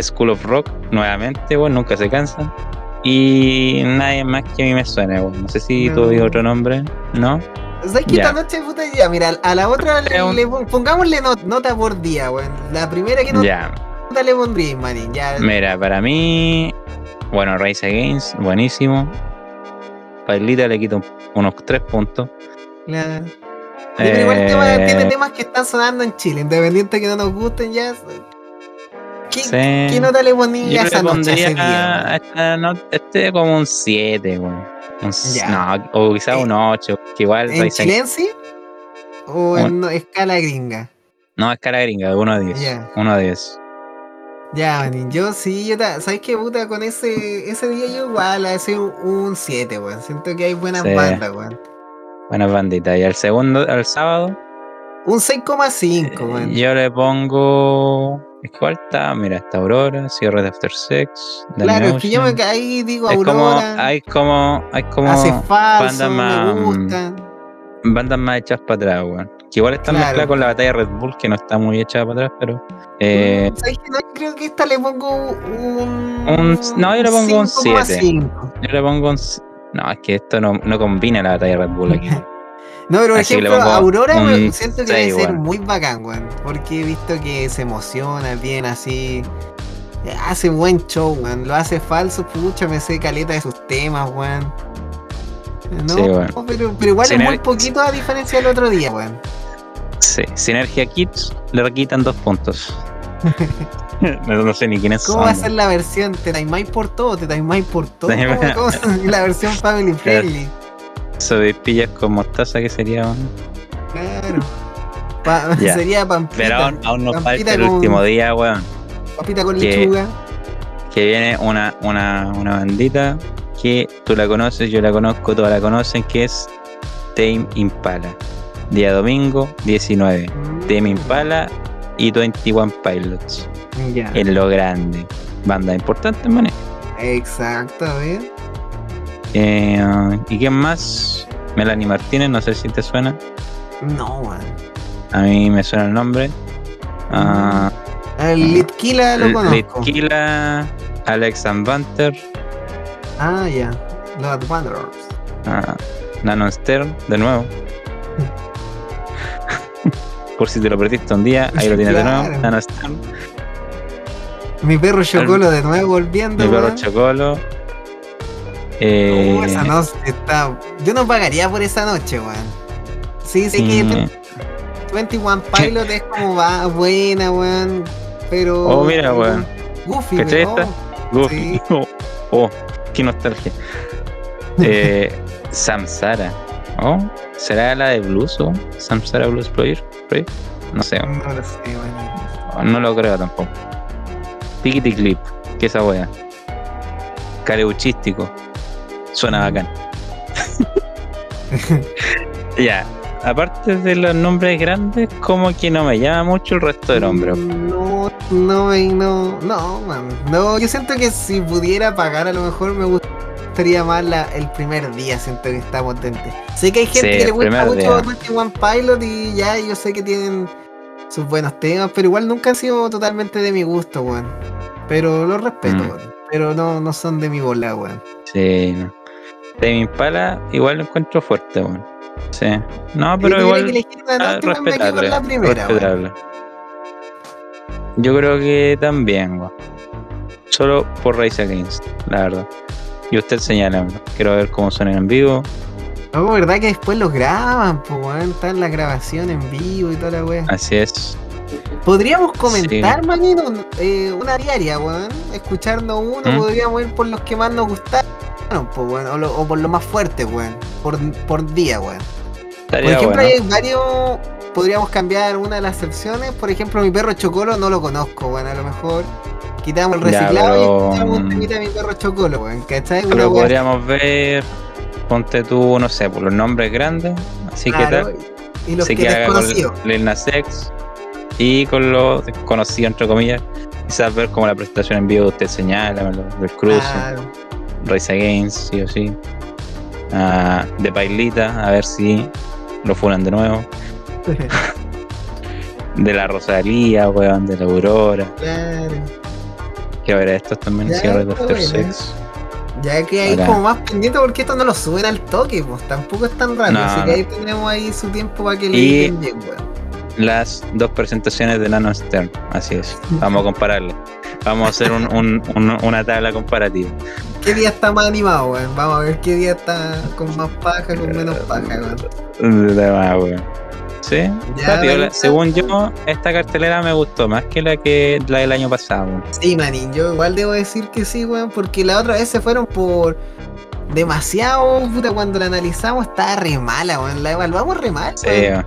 School of Rock, nuevamente, bueno, nunca se cansan. Y nadie más que a mí me suena, bueno. No sé si No. tuve otro nombre, ¿no? ¿Sabes? Ya. Esta noche, puta, ya, mira, a la otra le, pongámosle no- nota por día, weón. La primera que nota Ya, le pondría, manín, ya. mira, para mí, bueno, Rise Against, buenísimo. Pailita le quito un- unos 3 puntos. la- Sí, pero igual el tema- Eh, tiene temas que están sonando en Chile, independiente que no nos gusten ya. ¿Qué, sí. qué nota le ponía Yo esa noche a ese día? a esta no- este como un 7, weón. Un. No, o quizás Eh, un 8, que igual ¿En chilense? ¿O en escala gringa? No, es cara gringa, 1 a 10. Ya. 1 a 10. Ya, manín, yo sí, yo ta- ¿sabes qué puta? Con ese, ese día yo igual a ese un 7, weón. Siento que hay buenas Sí. bandas, weón. Buenas banditas. Y al segundo, al sábado, Un 6,5, weón. yo le pongo. Igual está, mira, está Aurora, Cierre de After Sex. Danny Claro, es que yo me caí, digo Es como, Aurora, hay como, hay como hace falso, bandas más- me gusta. bandas más hechas para atrás, weón. Que igual están Claro. mezcladas con la batalla Red Bull, que no está muy hecha para atrás, pero. Eh, ¿Sabes qué? No, creo que esta le pongo un. Un- no, yo le pongo un 5,5. yo le pongo un. No, es que esto no, no combina la batalla Red Bull aquí. *laughs* No, pero por Así que ejemplo, Aurora me siento que debe ser muy bacán, weón. Porque he visto que se emociona bien así. Hace buen show, weón. Lo hace falso, pucha, me sé caleta de sus temas, weón. No, Sí, weón. pero, pero igual es muy poquito a diferencia del otro día, weón. Sí, Sinergia Kids le quitan dos puntos. *laughs* no, no sé ni quiénes ¿Cómo son. va a ser la versión? ¿Te timáis por todo? ¿Te timáis por todo? *laughs* ¿Cómo, cómo es la versión family friendly? Soy pillas con mostaza que sería. weón. Claro. Pa- *laughs* Ya. Sería pampita. Pero aún, aún nos falta el con- último día, weón. Papita con que- lechuga. Que viene una, una, una bandita que tú la conoces, yo la conozco, todos la conocen, que es Tame Impala. Día domingo, 19. Tame Impala y 21 Pilots. Ya. En lo grande. Banda importante, man. Exacto, a ver. Eh, ¿Y quién más? Melanie Martínez, no sé si te suena. No, man. A mí me suena el nombre. Ah, El Litkila lo conozco. Litquila, Alex Banter, Ah, ya. Los Wanderers. ah, Nano Stern, de nuevo. Por si te lo perdiste un día, ahí lo tienes de nuevo. *laughs* Mi perro Chocolo de nuevo volviendo. mi perro. Chocolo. Eh, Oh, esa noche está. Yo no pagaría por esa noche, weón. Sí, sé que mm, 21 Pilot es como va, buena, weón. Pero. Oh, mira, weón. Goofy, ¿Cachai esta? Goofy. Oh, *laughs* oh, qué nostalgia. *laughs* Eh, Samsara. Oh, ¿Será la de Blues o Samsara Blues Project? No sé, No lo sé, no lo creo tampoco. Pickety Clip, que esa wea. Careuchístico. Suena bacán. *laughs* ya, aparte de los nombres grandes, como que no me llama mucho el resto de nombres. No, no, no, no, man. No, yo siento que si pudiera pagar, a lo mejor me gustaría más la, el primer día. Siento que está potente. Sé que hay gente Sí, que le gusta mucho. 21 Pilot y ya, yo sé que tienen sus buenos temas, pero igual nunca han sido totalmente de mi gusto, weón. Pero los respeto, Mm. weón. Pero no, no son de mi bola, weón. Sí, no. Tame Impala igual lo encuentro fuerte, weón. Sí. No, pero igual que respetable. la primera, weón. Yo creo que también, weón. Solo por Rise Against, la verdad. Y usted señala, quiero ver cómo suenan en vivo. No, verdad que después los graban, pues, weón. Está en la grabación en vivo y toda la weá. Así es. Podríamos comentar, Sí. manito, eh, una diaria, weón. Escucharnos uno, ¿Mm? podríamos ir por los que más nos gustaron, pues, weón. O, lo- o por lo más fuerte, weón. Por, por día, weón. Por ejemplo, bueno. hay varios podríamos cambiar una de las excepciones. Por ejemplo, mi perro Chocolo no lo conozco, weón. A lo mejor quitamos el Ya, reciclado pero, y escuchamos un mm, temita de mi perro Chocolo, weón. ¿Cachai? Una Pero weá podríamos ver, ponte tú, no sé, por los nombres grandes, así que claro, tal. Y los se que queda con desconocidos. Lil Nas X y con los desconocidos, entre comillas. Quizás ver como la presentación en vivo usted señala, del cruce, Claro. Race Against, sí o sí. Ah, de Pailita, a ver si lo funan de nuevo. *laughs* De la Rosalía, weón, de la Aurora. claro. Que ver estos también, Ya, cierre de After bueno. Sex. Ya que ahí como más pendiente porque esto no lo suben al toque, pues tampoco es tan rápido. No, así que ahí tenemos ahí su tiempo para que lo Y- bien, weón. Las dos presentaciones de Nano Stern, así es. Vamos a compararle. Vamos a hacer un- un- un- una tabla comparativa. ¿Qué día está más animado, weón? Vamos a ver qué día está con más paja, con menos paja, weón. De demás, weón. Sí, Ya, piola. Según yo, esta cartelera me gustó más que la que la del año pasado. Sí, manín, yo igual debo decir que sí, weón, porque la otra vez se fueron por demasiado, puta, cuando la analizamos estaba re mala, weón. La evaluamos re mal, Sí, weón.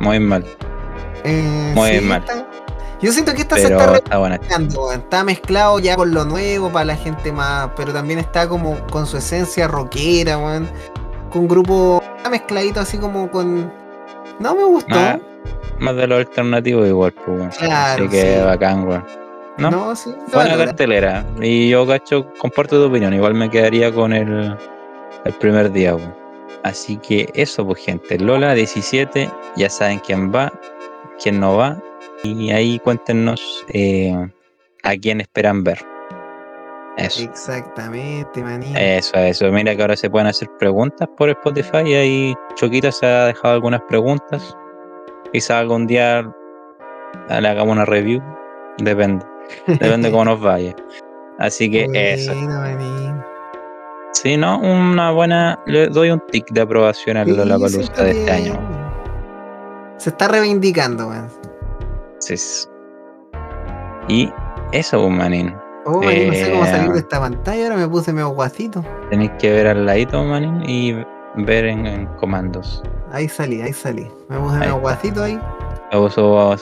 muy mal. Eh, muy sí, mal. está- Yo siento que esta se está está buena. Está mezclado ya con lo nuevo para la gente más, pero también está como con su esencia rockera, weón. Con grupo está mezcladito así como con. No me gustó. Más, más de lo alternativo igual, pues, weón. Claro, Así que sí. bacán, weón. ¿No? No, sí. Buena cartelera. Y yo, cacho, comparto tu opinión. Igual me quedaría con el, el primer día, weón. Así que eso, pues, gente. Lola 17, ya saben quién va, quién no va. Y ahí cuéntenos eh, a quién esperan ver. Eso. Exactamente, manín. Eso, eso. Mira que ahora se pueden hacer preguntas por Spotify. Y ahí Choquita se ha dejado algunas preguntas. Quizá algún día le hagamos una review. Depende. Depende cómo nos vaya. Así que *laughs* eso. Bueno, manín. Sí, ¿no? Una buena. Le doy un tic de aprobación a Sí, Lollapalooza siento de este año. Se está reivindicando, weón. Sí. sí. Y eso, pues, manín. Oh, manín, no sé cómo Eh, salir de esta pantalla, ahora me puse medio guacito. Tenéis que ver al ladito, manín, y ver en, en comandos. Ahí salí, ahí salí. Me puse medio guacito ahí. Uso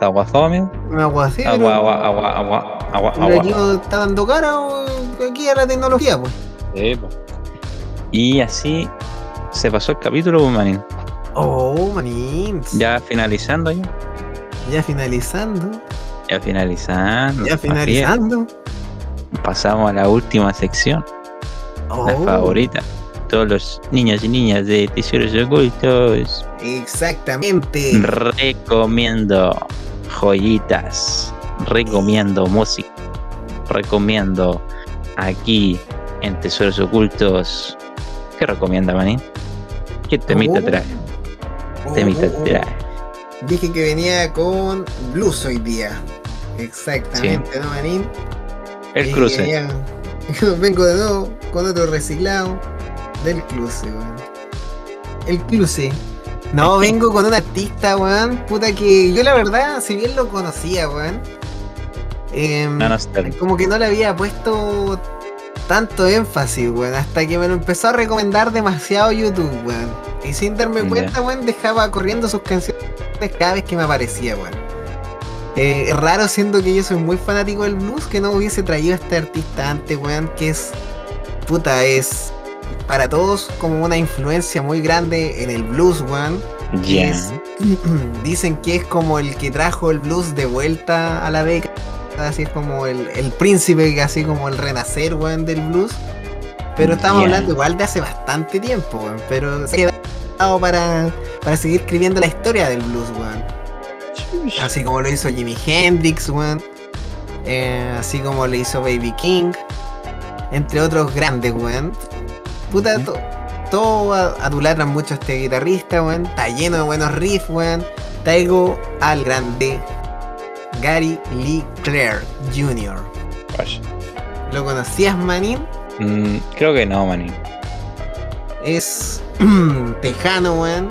aguazomio. Me aguacé. Agua, agua, agua, agua, agua, pero aquí no está dando cara o aquí a la tecnología, pues. Sí, pues. Y así se pasó el capítulo, pues, manín. Oh, manín. Ya finalizando ya. Ya finalizando. Ya finalizando. Ya finalizando. Pasamos a la última sección. Oh, la favorita. Todos los niños y niñas de Tesoros Ocultos. Exactamente. Recomiendo joyitas. Recomiendo música. Recomiendo aquí en Tesoros Ocultos. ¿Qué recomienda, Manín? ¿Qué temita Oh. trae? Oh, Temita oh, oh. trae. Dije que venía con blues hoy día. Exactamente, ¿no, manín? El cruce. *laughs* venía- Vengo de nuevo con otro reciclado del cruce, weón. El cruce. No, *laughs* vengo con un artista, weón. Puta que yo la verdad, si bien lo conocía, weón. No, no está bien. como que no le había puesto tanto énfasis, weón, hasta que me lo empezó a recomendar demasiado YouTube, weón. Y sin darme cuenta, weón, dejaba corriendo sus canciones cada vez que me aparecía, weón. Eh, es raro siendo que yo soy muy fanático del blues que no hubiese traído a este artista antes, weón, que es, puta, es para todos como una influencia muy grande en el blues, weón. Es- *clears throat* dicen que es como el que trajo el blues de vuelta a la década. Así es como el, el príncipe, así como el renacer, weón, del blues. Pero estamos hablando igual de hace bastante tiempo, weón. Pero se ha quedado para, para seguir escribiendo la historia del blues, weón. Así como lo hizo Jimi Hendrix, weón. Eh, así como lo hizo Baby King. Entre otros grandes, weón. Puta, to- todo adulatran mucho a este guitarrista, weón. Está lleno de buenos riffs, weón. Traigo al grande Gary Lee Clare Jr. ¿Lo conocías, manín? Mm, creo que no, Manín. Es *clears throat* tejano, weón.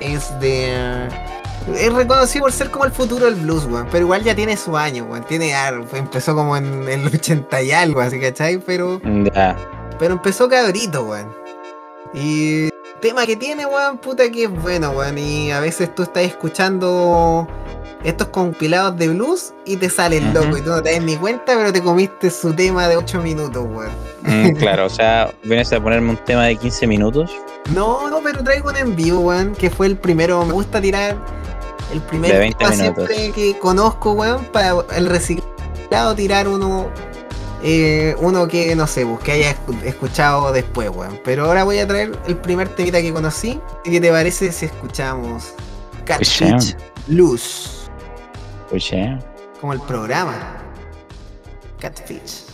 Es de. Es reconocido por ser como el futuro del blues, weón. Pero igual ya tiene su año, weón. Tiene. Empezó como en el 80 y algo, así, ¿cachai? Pero. Ya. Pero empezó cabrito, weón. Y tema que tiene, weón, puta que es bueno, weón. Y a veces tú estás escuchando estos compilados de blues y te sale el loco y tú no te das ni cuenta, pero te comiste su tema de 8 minutos, weón. Mm, *laughs* claro, o sea, vienes a ponerme un tema de 15 minutos. No, no, pero traigo un en vivo, weón, que fue el primero. Me gusta tirar el primer De 20 tema minutos. siempre que conozco, weón, para el reciclado tirar uno. eh, uno que no sé, pues, que haya escu- escuchado después, weón. Pero ahora voy a traer el primer temita que conocí. ¿Y qué te parece si escuchamos Catfish. Luz? Oye, Como el programa. Catfish.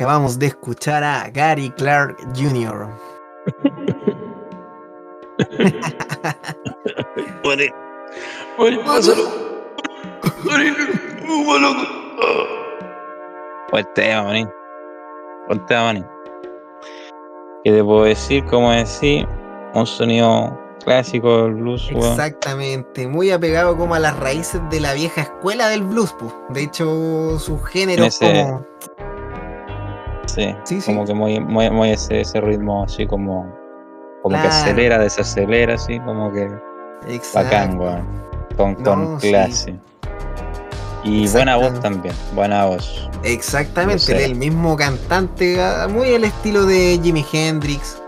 Acabamos de escuchar a Gary Clark Jr. Manín. Manín, pásalo. Uh, loco. Buen tema, manín. Buen tema, manín. ¿Qué te puedo decir? Como decir, un sonido clásico del blues. Exactamente, muy apegado como a las raíces de la vieja escuela del blues. po. De hecho, sus géneros Ese- como... Sí, Sí, sí. como que muy, muy, muy ese, ese ritmo así como, como que acelera, desacelera, así como que bacán, Exacto. weón. Con, con No, sí. clase. Y buena voz también, buena voz. Exactamente, el mismo cantante, ah, muy al estilo de Jimi Hendrix.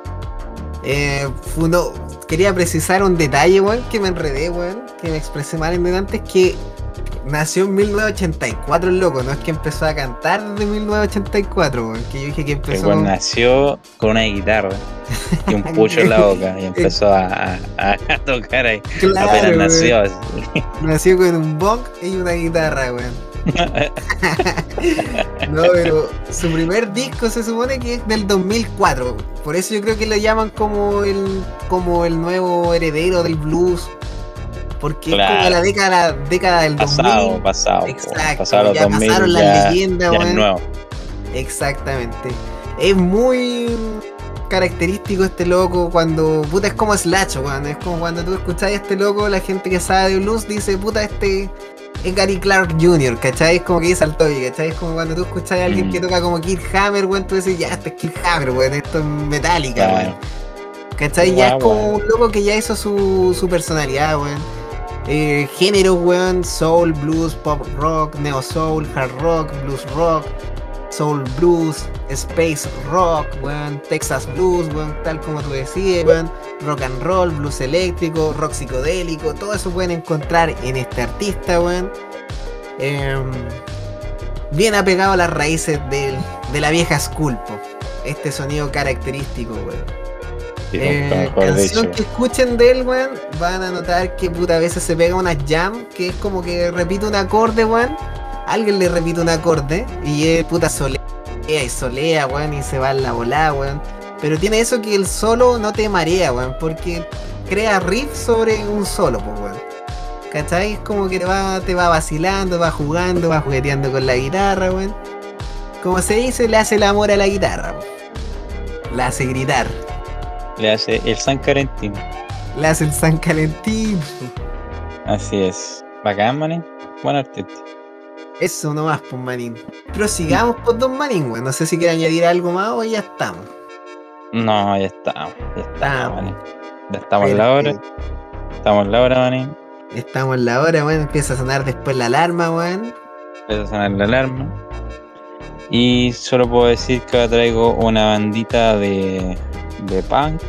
Eh, uno- quería precisar un detalle, weón, que me enredé, weón, que me expresé mal en delante, es que nació en 1984 el loco, no es que empezó a cantar desde 1984, weón, que yo dije que El empezó... weón nació con una guitarra *laughs* y un pucho en la boca y *laughs* empezó a, a- a *laughs* tocar ahí. Claro, Apenas nació. así. nació con un bong y una guitarra, weón. No, pero su primer disco se supone que es del 2004. Por eso yo creo que lo llaman como el, como el nuevo heredero del blues. Porque es como la década, década del pasado, 2000. pasado. Exacto, pasado ya 2000 pasaron las ya, leyendas, ya es weón. nuevo. Exactamente. Es muy característico este loco cuando. Puta, es como Slash, weón. Es como cuando tú escuchás a este loco, la gente que sabe de blues dice, puta, este es Gary Clark Jr., ¿cachai? Es como que dice al toque, ¿cachai? Es como cuando tú escuchás a alguien Mm. que toca como Kid Hammer, weón, tú dices, ya, este es Kid Hammer, weón, esto es Metallica, Claro. weón. ¿Cachai? Ya Guau, es como un loco que ya hizo su, su personalidad, weón. Eh, géneros, weón, soul, blues, pop rock, neo soul, hard rock, blues rock, soul blues, space rock, weón, Texas blues, weón, tal como tú decías, weón, rock and roll, blues eléctrico, rock psicodélico, todo eso pueden encontrar en este artista, weón. Em, bien apegado a las raíces del- de la vieja school, po. este sonido característico, weón. Eh, canción que escuchen de él, weón, van a notar que puta a veces se pega una jam, que es como que repite un acorde, weón. Alguien le repite un acorde y es puta solea y solea, weón, y se va en la volada, weón. Pero tiene eso que el solo no te marea, weón, porque crea riff sobre un solo, pues, weón. ¿Cachai? Es como que te va, te va vacilando, va jugando, va jugueteando con la guitarra, weón. Como se dice, le hace el amor a la guitarra, weón. La hace gritar. Le hace el San Carentín. Le hace el San Calentín. Así es. Bacán, manín. Buen artista. Eso nomás, pues manín. Prosigamos por Don Manín, weón. No sé si quiere añadir algo más o ya estamos. No, ya estamos. Ya Estamos. manín. Ya estamos en la hora. Estamos en la hora, manín. Estamos en la hora, weón. Empieza a sonar después la alarma, weón. Empieza a sonar la alarma. Y solo puedo decir que ahora traigo una bandita de, de punk.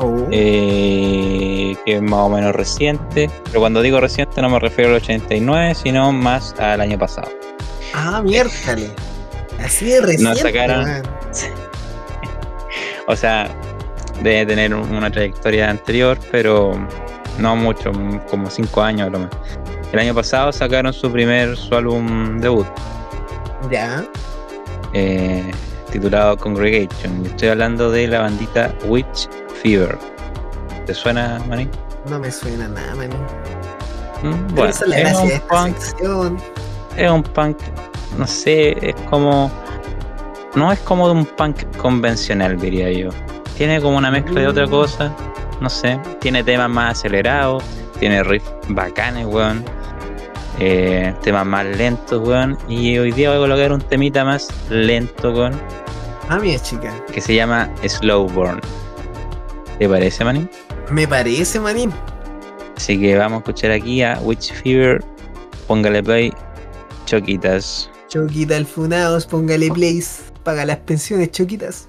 Oh. eh, que es más o menos reciente. Pero cuando digo reciente no me refiero al 89, sino más al año pasado. Ah, miércale. Así de reciente, sacaron- weón. *laughs* O sea, debe tener una trayectoria anterior, pero no mucho, como 5 años a lo más. El año pasado sacaron su primer, su álbum debut, Ya. eh, titulado Congregation. Estoy hablando de la bandita Witch Fever. ¿Te suena, Maní? No me suena nada, manín. Mm, Bueno, es un punk sección. es un punk, no sé, es como. No es como de un punk convencional, diría yo. Tiene como una mezcla de otra Mm. cosa, no sé. Tiene temas más acelerados, tiene riffs bacanes, weón. Eh, temas más lentos, weón. Y hoy día voy a colocar un temita más lento, weón, Ah, mira, chica. que se llama Slowborn. ¿Te parece, manín? Me parece, manín. Así que vamos a escuchar aquí a Witch Fever. Póngale play, choquitas. Choquita al Funaos, póngale plays. Paga las pensiones, choquitas.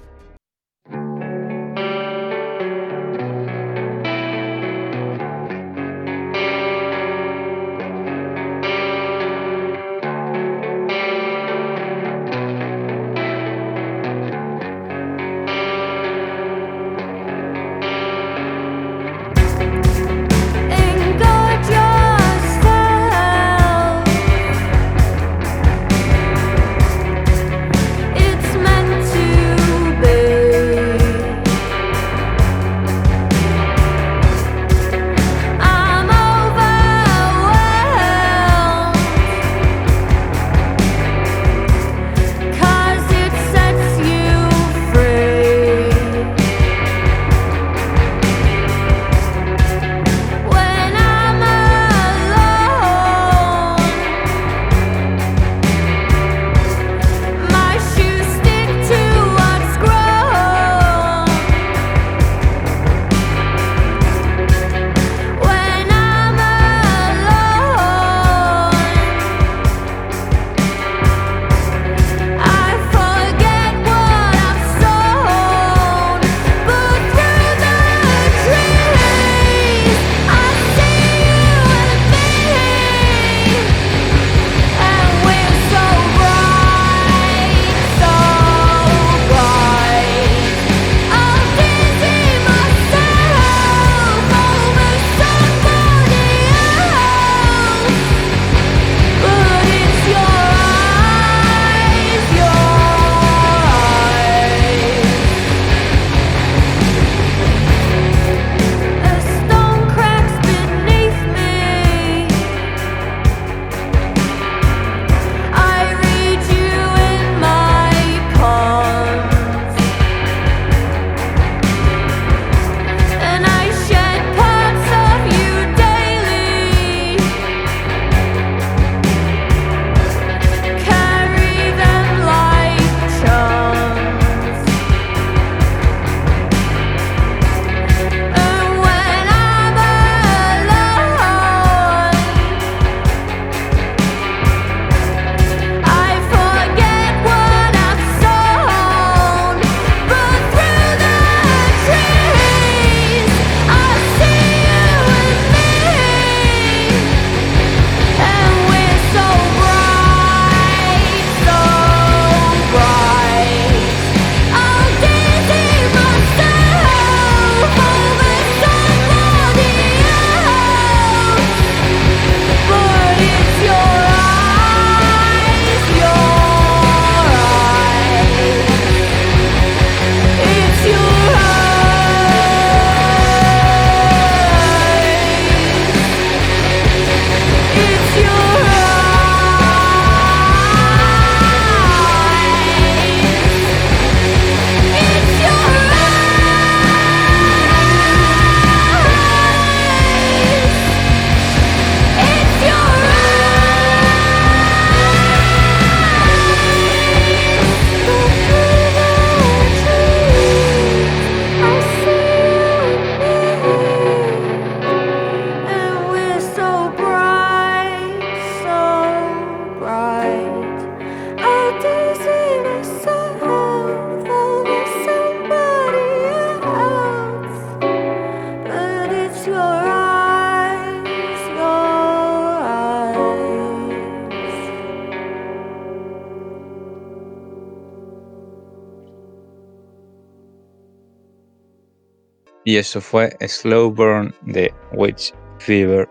Y eso fue Slow Burn de Witch Fever.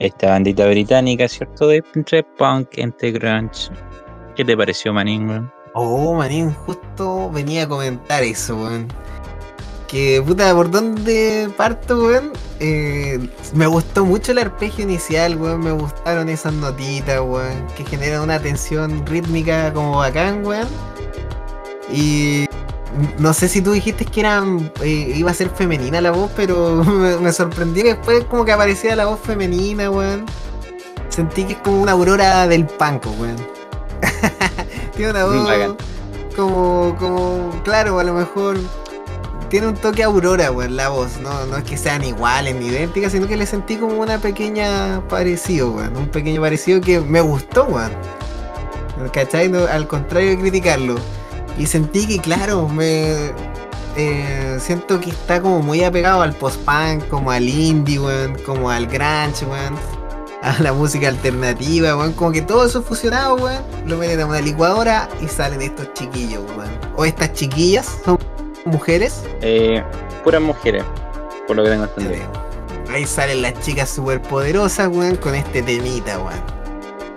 Esta bandita británica, ¿cierto? De entre punk, entre grunge. ¿Qué te pareció, weón? Oh, manín, justo venía a comentar eso, weón. Que puta, ¿por dónde parto, weón? Eh, me gustó mucho el arpegio inicial, weón. Me gustaron esas notitas, weón. Que generan una tensión rítmica como bacán, weón. Y no sé si tú dijiste que eran, eh, iba a ser femenina la voz, pero *laughs* me, me sorprendió que después como que aparecía la voz femenina, weón. Sentí que es como una aurora del panco, weón. *laughs* Tiene una voz Bacán. como, como, claro, a lo mejor tiene un toque aurora, weón, la voz. No, no es que sean iguales ni idénticas, sino que le sentí como una pequeña parecido, weón. Un pequeño parecido que me gustó, weón. ¿Cachai? No, al contrario de criticarlo. Y sentí que, claro, me. eh, siento que está como muy apegado al post-punk, como al indie, weón, como al grunge, weón, a la música alternativa, weón, como que todo eso fusionado, weón, lo meten a una licuadora y salen estos chiquillos, weón. O estas chiquillas, son mujeres. Eh, puras mujeres, por lo que tengo entendido. Ahí salen las chicas superpoderosas, weón, con este temita, weón.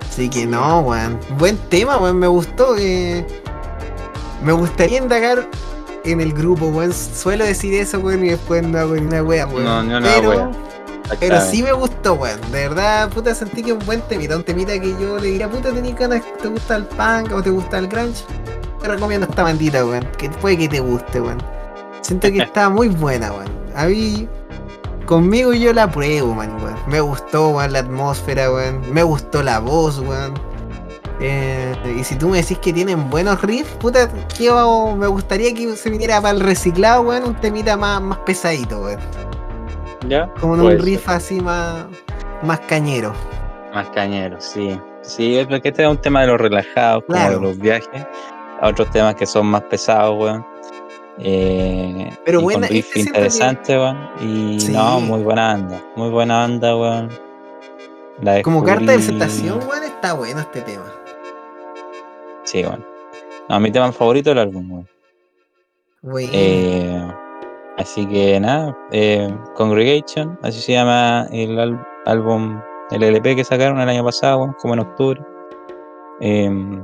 Así que no, weón. Buen tema, weón, me gustó. eh. Me gustaría indagar en el grupo, weón. Suelo decir eso, weón, y después no hago ni una wea, weón. No, ni una pero, wea. pero sí me gustó, weón. De verdad, puta, sentí que un buen temita. Un temita que yo le diría, puta, tenés ganas, te gusta el punk o te gusta el grunge. Te recomiendo esta bandita, weón. Que puede que te guste, weón. Siento que *laughs* está muy buena, weón. A mí, conmigo yo la pruebo, man, weón. Me gustó, weón, la atmósfera, weón. Me gustó la voz, weón. Eh, y si tú me decís que tienen buenos riffs, puta, que me gustaría que se viniera para el reciclado, weón, un temita más, más pesadito, weón. ¿Ya? Como un ser. riff así más, más cañero. Más cañero, sí. Sí, porque este es un tema de los relajados, como de los viajes. A otros temas que son más pesados, weón. Eh, Pero buena, con riff este siento que- interesante, weón. Y Sí. no, muy buena banda. Muy buena banda, weón. Como carta de presentación, weón, está bueno este tema. Sí, weón. No, mi tema favorito del álbum, weón. Bueno, Eh, así que nada, eh, Congregation, así se llama el álbum, el LP que sacaron el año pasado, como en octubre. Em,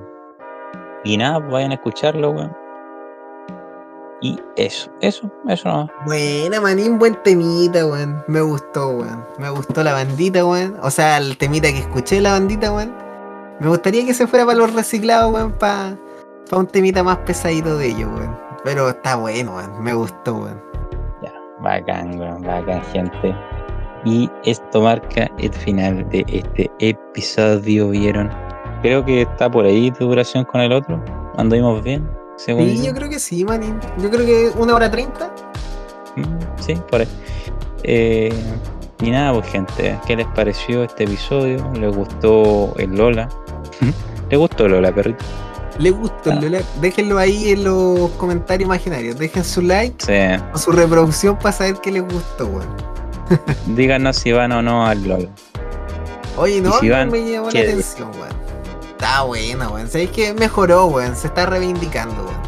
y nada, pues vayan a escucharlo, weón. Y eso, eso, eso nomás. buena, manín, buen temita, weón. Me gustó, weón. Me gustó la bandita, weón. O sea, el temita que escuché la bandita, weón. Me gustaría que se fuera para los reciclados, weón, para un temita más pesadito de ellos, weón. Pero está bueno, weón. Me gustó, weón. Ya, bacán, weón, bacán, gente. Y esto marca el final de este episodio, ¿vieron? Creo que está por ahí de duración con el otro. Anduvimos bien, según Sí, yo creo que sí, manín. Yo creo que una hora treinta. Mm, Sí, por ahí. Eh, y nada, pues gente, ¿qué les pareció este episodio? ¿Les gustó el Lola? ¿Les gustó Lola, perrito? Le gustó, Ah. Lola. Déjenlo ahí en los comentarios imaginarios. Dejen su like Sí. o su reproducción para saber que les gustó, weón. *laughs* Díganos si van o no al Lola. Oye, no, si no van, me llamó la ¿qué? atención, weón. Está buena, weón. Sabéis que mejoró, weón. Se está reivindicando, weón.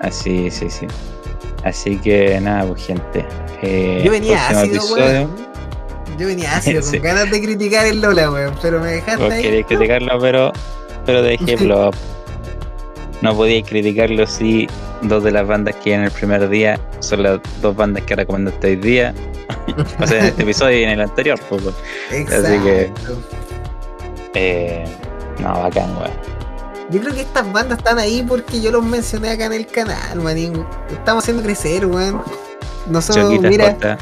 Así, sí, sí. Así que nada, pues gente. eh, Yo venía ácido, episodio. weón. Yo venía ácido, *laughs* Sí. con ganas de criticar el Lola, weón. Pero me dejaste Vos ahí. queréis criticarlo, pero, pero dejé blog. *laughs* No podíais criticarlo si dos de las bandas que en el primer día son las dos bandas que recomendaste hoy día. *laughs* o sea, en este episodio y en el anterior, pues. Exacto. así que- Eh, no, bacán, weón. Yo creo que estas bandas están ahí porque yo los mencioné acá en el canal, manín. Estamos haciendo crecer, weón. Nosotros, Choquitas mira, corta.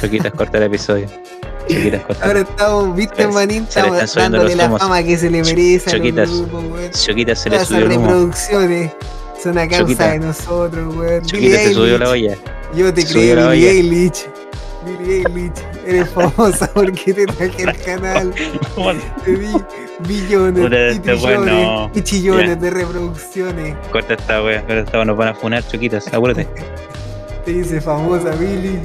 Choquitas corta el episodio. *laughs* Choquitas ahora estamos, viste, subiendo dándole la fama que se le merece a Choquitas. weón. Choquitas se le subió el humo. reproducciones son a causa de nosotros, weón. Billie Choquitas se subió la olla. Yo te la Billie. Eilish. Billie Eilish, eres famosa *laughs* porque te traje el canal. Te di billones y este weón trillones y chillones de reproducciones. Corta esta wea. Corta esta. Nos van a funar, choquitas. Apúrate. *laughs* Te dice famosa Billy.